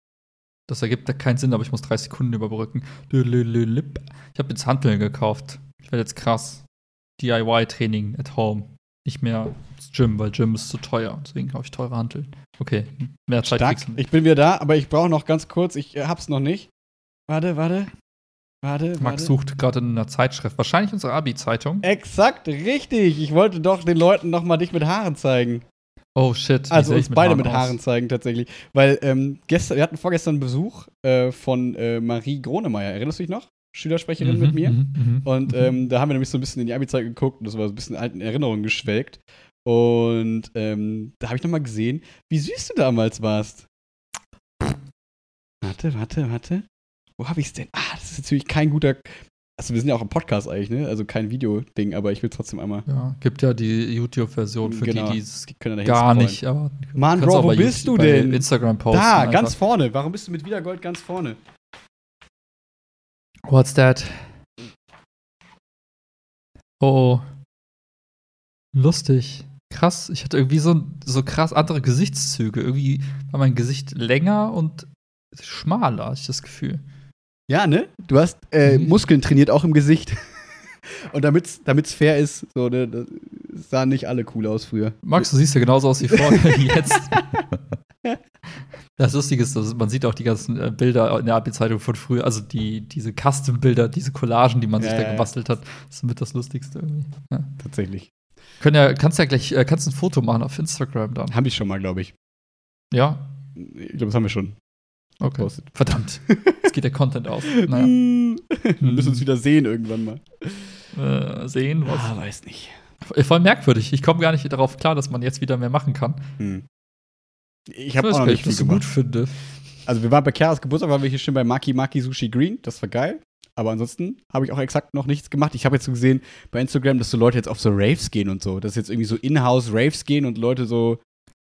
Das ergibt da keinen Sinn, aber ich muss 30 Sekunden überbrücken. Ich habe jetzt Hanteln gekauft. Ich werde jetzt krass. DIY-Training at home. Nicht mehr ins Gym, weil Gym ist zu teuer. Deswegen kaufe ich teure Hanteln. Okay, mehr Zeit Stark. nicht. Ich bin wieder da, aber ich brauche noch ganz kurz. Ich äh, hab's noch nicht. Warte, warte. Warte, Max warte. sucht gerade in einer Zeitschrift. Wahrscheinlich unsere Abi-Zeitung. Exakt, richtig. Ich wollte doch den Leuten noch mal dich mit Haaren zeigen. Oh shit. Also uns beide Haaren mit aus? Haaren zeigen tatsächlich. Weil ähm, gestern, wir hatten vorgestern Besuch äh, von äh, Marie Gronemeyer. Erinnerst du dich noch? Schülersprecherin Mhm, mit mir. mhm, mhm, Und mhm. ähm, da haben wir nämlich so ein bisschen in die Abi-Zeit geguckt und das war so ein bisschen in alten Erinnerungen geschwelgt. Und ähm, da habe ich noch mal gesehen, wie süß du damals warst. Warte, warte, warte. Wo habe ich es denn? Ah, das ist natürlich kein guter. Also wir sind ja auch im Podcast eigentlich, ne? Also kein Video-Ding, aber ich will trotzdem einmal. ja, gibt ja die YouTube-Version für Genau. die, die es gar nicht, aber Mann, Bro, wo bist YouTube- du denn? Instagram posten. Da, einfach. ganz vorne. Warum bist du mit Wiedergold ganz vorne? What's that? Oh, oh. Lustig. Krass. Ich hatte irgendwie so, so krass andere Gesichtszüge. Irgendwie war mein Gesicht länger und schmaler, hatte ich das Gefühl. Ja, ne? Du hast äh, Mhm. Muskeln trainiert, auch im Gesicht. [LAUGHS] Und damit's, damit's fair ist, so, ne, das sahen nicht alle cool aus früher. Max, du siehst ja genauso aus wie vorher wie [LAUGHS] jetzt. Das Lustige ist, man sieht auch die ganzen äh, Bilder in der AP-Zeitung von früher, also die, diese Custom-Bilder, diese Collagen, die man sich Ja, da gebastelt hat. Das ist mit das Lustigste irgendwie. Ja. Tatsächlich. Können ja, kannst ja gleich, äh, kannst ein Foto machen auf Instagram dann. Haben ich schon mal, glaube ich. Ja? Ich glaube, das haben wir schon. Okay. gepostet. Verdammt. Jetzt geht der Content aus. [LAUGHS] Naja. wir müssen uns wieder sehen irgendwann mal. Äh, sehen, was. Ah, weiß nicht. Voll- Voll merkwürdig. Ich komme gar nicht darauf klar, dass man jetzt wieder mehr machen kann. Hm. Ich habe auch noch nicht viel so gemacht. gut finde. Also wir waren bei Keras Geburtstag, waren wir hier schön bei Maki Maki Sushi Green. Das war geil. Aber ansonsten habe ich auch exakt noch nichts gemacht. Ich habe jetzt so gesehen bei Instagram, dass so Leute jetzt auf so Raves gehen und so. Dass jetzt irgendwie so in-house Raves gehen und Leute so.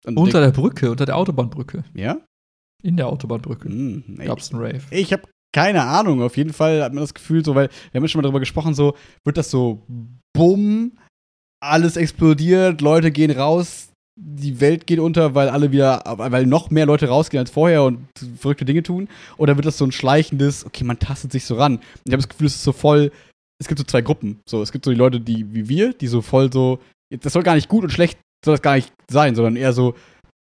Unter der Brücke, unter der Autobahnbrücke. Ja? In der Autobahnbrücke Hm, ey. gab's einen Rave. Ich habe keine Ahnung. Auf jeden Fall hat man das Gefühl, so, weil wir haben ja schon mal darüber gesprochen, so wird das so bumm, alles explodiert, Leute gehen raus, die Welt geht unter, weil alle wieder, weil noch mehr Leute rausgehen als vorher und verrückte Dinge tun. Oder wird das so ein schleichendes, okay, man tastet sich so ran. Ich habe das Gefühl, es ist so voll. Es gibt so zwei Gruppen. So, es gibt so die Leute, die wie wir, die so voll so, das soll gar nicht gut und schlecht soll das gar nicht sein, sondern eher so,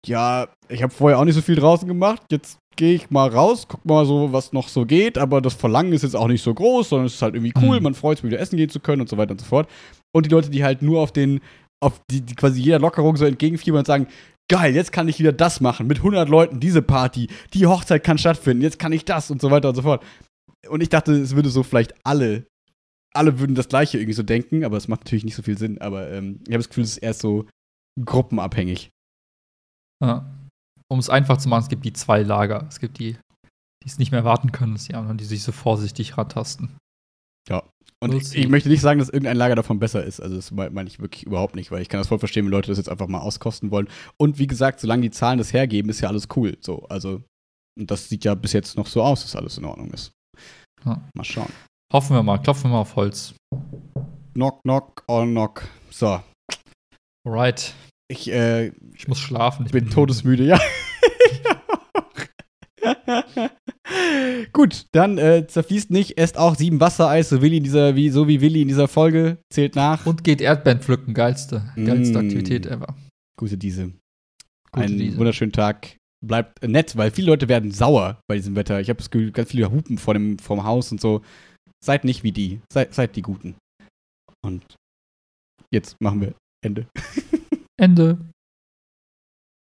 ja, ich habe vorher auch nicht so viel draußen gemacht, jetzt gehe ich mal raus, guck mal so, was noch so geht, aber das Verlangen ist jetzt auch nicht so groß, sondern es ist halt irgendwie cool, Mhm. man freut sich, wieder essen gehen zu können und so weiter und so fort. Und die Leute, die halt nur auf den, auf die, die quasi jeder Lockerung so entgegenfiebern und sagen, geil, jetzt kann ich wieder das machen, mit 100 Leuten, diese Party, die Hochzeit kann stattfinden, jetzt kann ich das und so weiter und so fort. Und ich dachte, es würde so vielleicht alle, alle würden das Gleiche irgendwie so denken, aber es macht natürlich nicht so viel Sinn. Aber ähm, ich habe das Gefühl, es ist erst so gruppenabhängig. Ja. Um es einfach zu machen, es gibt die zwei Lager. Es gibt die, die es nicht mehr warten können, es die anderen, die sich so vorsichtig rantasten. Und We'll ich, ich möchte nicht sagen, dass irgendein Lager davon besser ist. Also das me- meine ich wirklich überhaupt nicht, weil ich kann das voll verstehen, wenn Leute das jetzt einfach mal auskosten wollen. Und wie gesagt, solange die Zahlen das hergeben, ist ja alles cool. So, also und das sieht ja bis jetzt noch so aus, dass alles in Ordnung ist. Ja. Mal schauen. Hoffen wir mal, klopfen wir mal auf Holz. Knock, knock, all knock. So, Alright. Ich äh, Ich muss schlafen. Ich bin todesmüde, ja. [LAUGHS] Gut, dann äh, zerfließt nicht, esst auch sieben Wassereis, so, Willi in dieser, wie, so wie Willi in dieser Folge, zählt nach. Und geht Erdbeeren pflücken. Geilste, geilste Mm. Aktivität ever. Gute diese. Gute Einen Diese. wunderschönen Tag. Bleibt nett, weil viele Leute werden sauer bei diesem Wetter. Ich habe das Gefühl, ganz viele hupen vor dem vorm Haus und so. Seid nicht wie die. Seid, seid die Guten. Und jetzt machen wir Ende. [LAUGHS] Ende.